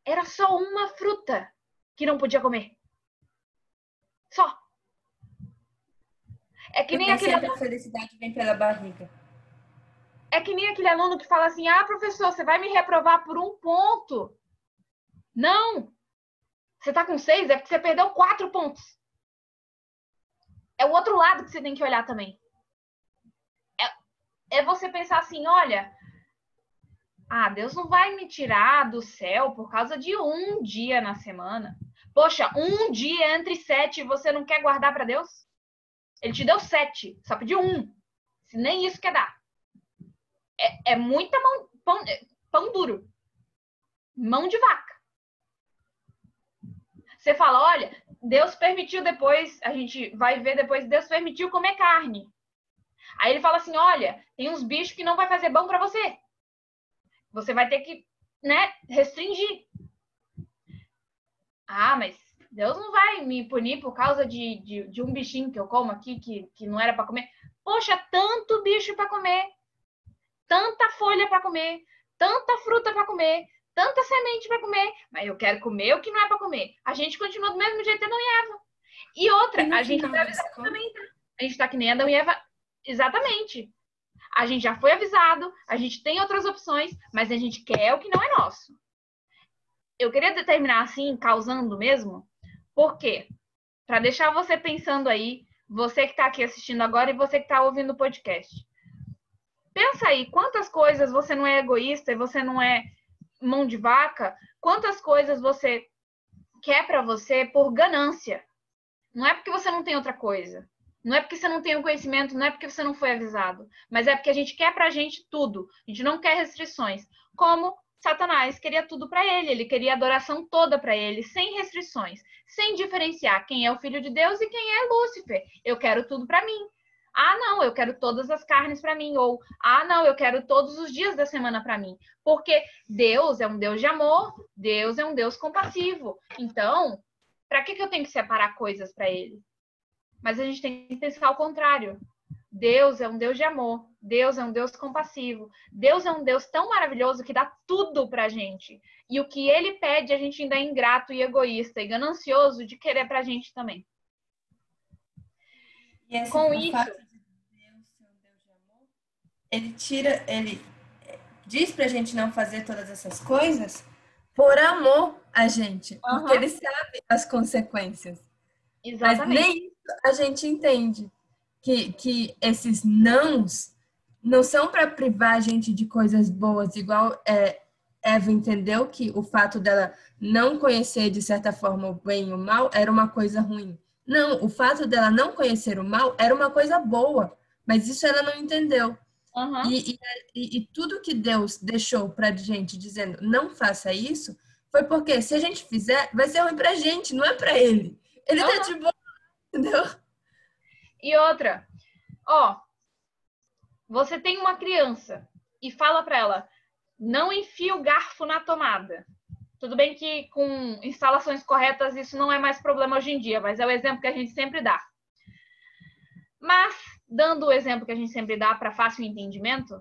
Era só uma fruta que não podia comer. Só. É que nem aquele sempre a felicidade vem pela barriga. É que nem aquele aluno que fala assim: ah, professor, você vai me reprovar por um ponto. Não! Você tá com seis, é porque você perdeu quatro pontos. É o outro lado que você tem que olhar também. É, é você pensar assim: olha, ah, Deus não vai me tirar do céu por causa de um dia na semana. Poxa, um dia entre sete você não quer guardar para Deus? Ele te deu sete, só pediu um. Se nem isso quer dar é, é muita mão, pão, pão duro. Mão de vaca. Você fala, olha, Deus permitiu depois, a gente vai ver depois, Deus permitiu comer carne. Aí ele fala assim, olha, tem uns bichos que não vai fazer bom para você. Você vai ter que, né, restringir. Ah, mas Deus não vai me punir por causa de, de, de um bichinho que eu como aqui que, que não era para comer. Poxa, tanto bicho para comer tanta folha para comer, tanta fruta para comer, tanta semente para comer, mas eu quero comer o que não é para comer. A gente continua do mesmo jeito Adão e Eva. E outra, E a gente tá das avisado também, tá? A gente tá que nem Adão e Eva. Exatamente. A gente já foi avisado, a gente tem outras opções, mas a gente quer o que não é nosso. Eu queria determinar assim, causando mesmo, por quê? Para deixar você pensando aí, você que está aqui assistindo agora e você que está ouvindo o podcast. Pensa aí, quantas coisas você não é egoísta e você não é mão de vaca? Quantas coisas você quer para você por ganância? Não é porque você não tem outra coisa. Não é porque você não tem o conhecimento, não é porque você não foi avisado, mas é porque a gente quer pra gente tudo. A gente não quer restrições. Como Satanás queria tudo para ele, ele queria adoração toda para ele, sem restrições, sem diferenciar quem é o filho de Deus e quem é Lúcifer. Eu quero tudo para mim. Ah, não, eu quero todas as carnes para mim ou ah, não, eu quero todos os dias da semana para mim. Porque Deus é um Deus de amor, Deus é um Deus compassivo. Então, para que que eu tenho que separar coisas para ele? Mas a gente tem que pensar ao contrário. Deus é um Deus de amor, Deus é um Deus compassivo, Deus é um Deus tão maravilhoso que dá tudo pra gente. E o que ele pede, a gente ainda é ingrato e egoísta e ganancioso de querer pra gente também. E assim, Com isso- fato de Deus ser um Deus de amor, ele tira, ele eh, diz pra gente não fazer todas essas coisas por amor a gente, porque Aham. ele sabe as consequências. Mas Exatamente. nem isso a gente entende. Que, que esses nãos não são para privar a gente de coisas boas, igual é, Eva entendeu que o fato dela não conhecer, de certa forma, o bem e o mal era uma coisa ruim. Não, o fato dela não conhecer o mal era uma coisa boa, mas isso ela não entendeu. Aham. E, e, e- tudo que Deus deixou pra gente dizendo não faça isso, foi porque se a gente fizer, vai ser ruim pra gente, não é pra ele. Ele tá Aham. de boa, entendeu? E outra, ó, você tem uma criança e fala pra ela, não enfie o garfo na tomada. Tudo bem que com instalações corretas isso não é mais problema hoje em dia, mas é o exemplo que a gente sempre dá. Mas, dando o exemplo que a gente sempre dá para fácil entendimento,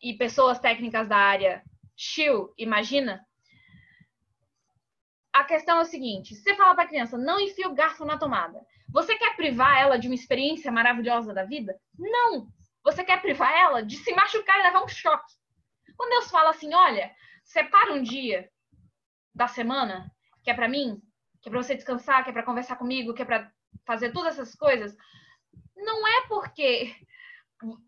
e pessoas técnicas da área chill, imagina, a questão é o seguinte: você fala para a criança, não enfie o garfo na tomada. Você quer privar ela de uma experiência maravilhosa da vida? Não! Você quer privar ela de se machucar e levar um choque. Quando Deus fala assim, olha, separa um dia da semana, que é para mim, que é para você descansar, que é para conversar comigo, que é para fazer todas essas coisas, não é porque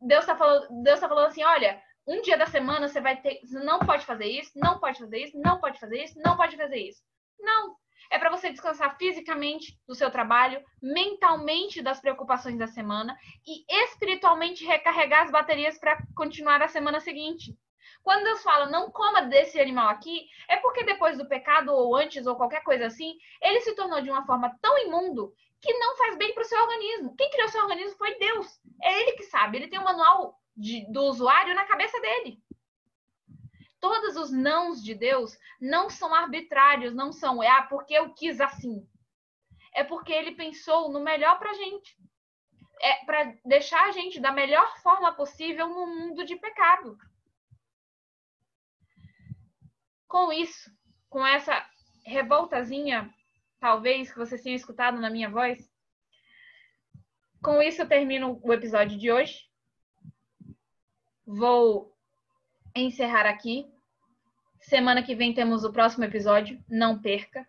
Deus está falando, Deus tá falando assim, olha, um dia da semana você vai ter, não pode fazer isso, não pode fazer isso, não pode fazer isso, não pode fazer isso. Não, é para você descansar fisicamente do seu trabalho, mentalmente das preocupações da semana e espiritualmente recarregar as baterias para continuar a semana seguinte. Quando Deus fala não coma desse animal aqui, é porque depois do pecado ou antes ou qualquer coisa assim, ele se tornou de uma forma tão imundo que não faz bem para o seu organismo. Quem criou seu organismo foi Deus. É ele que sabe. Ele tem o manual de, do usuário na cabeça dele todos os nãos de Deus não são arbitrários, não são, é ah, porque eu quis assim. É porque ele pensou no melhor pra gente. É para deixar a gente da melhor forma possível no mundo de pecado. Com isso, com essa revoltazinha, talvez que vocês tenham escutado na minha voz, Com isso, eu termino o episódio de hoje. Vou encerrar aqui. Semana que vem temos o próximo episódio. Não perca.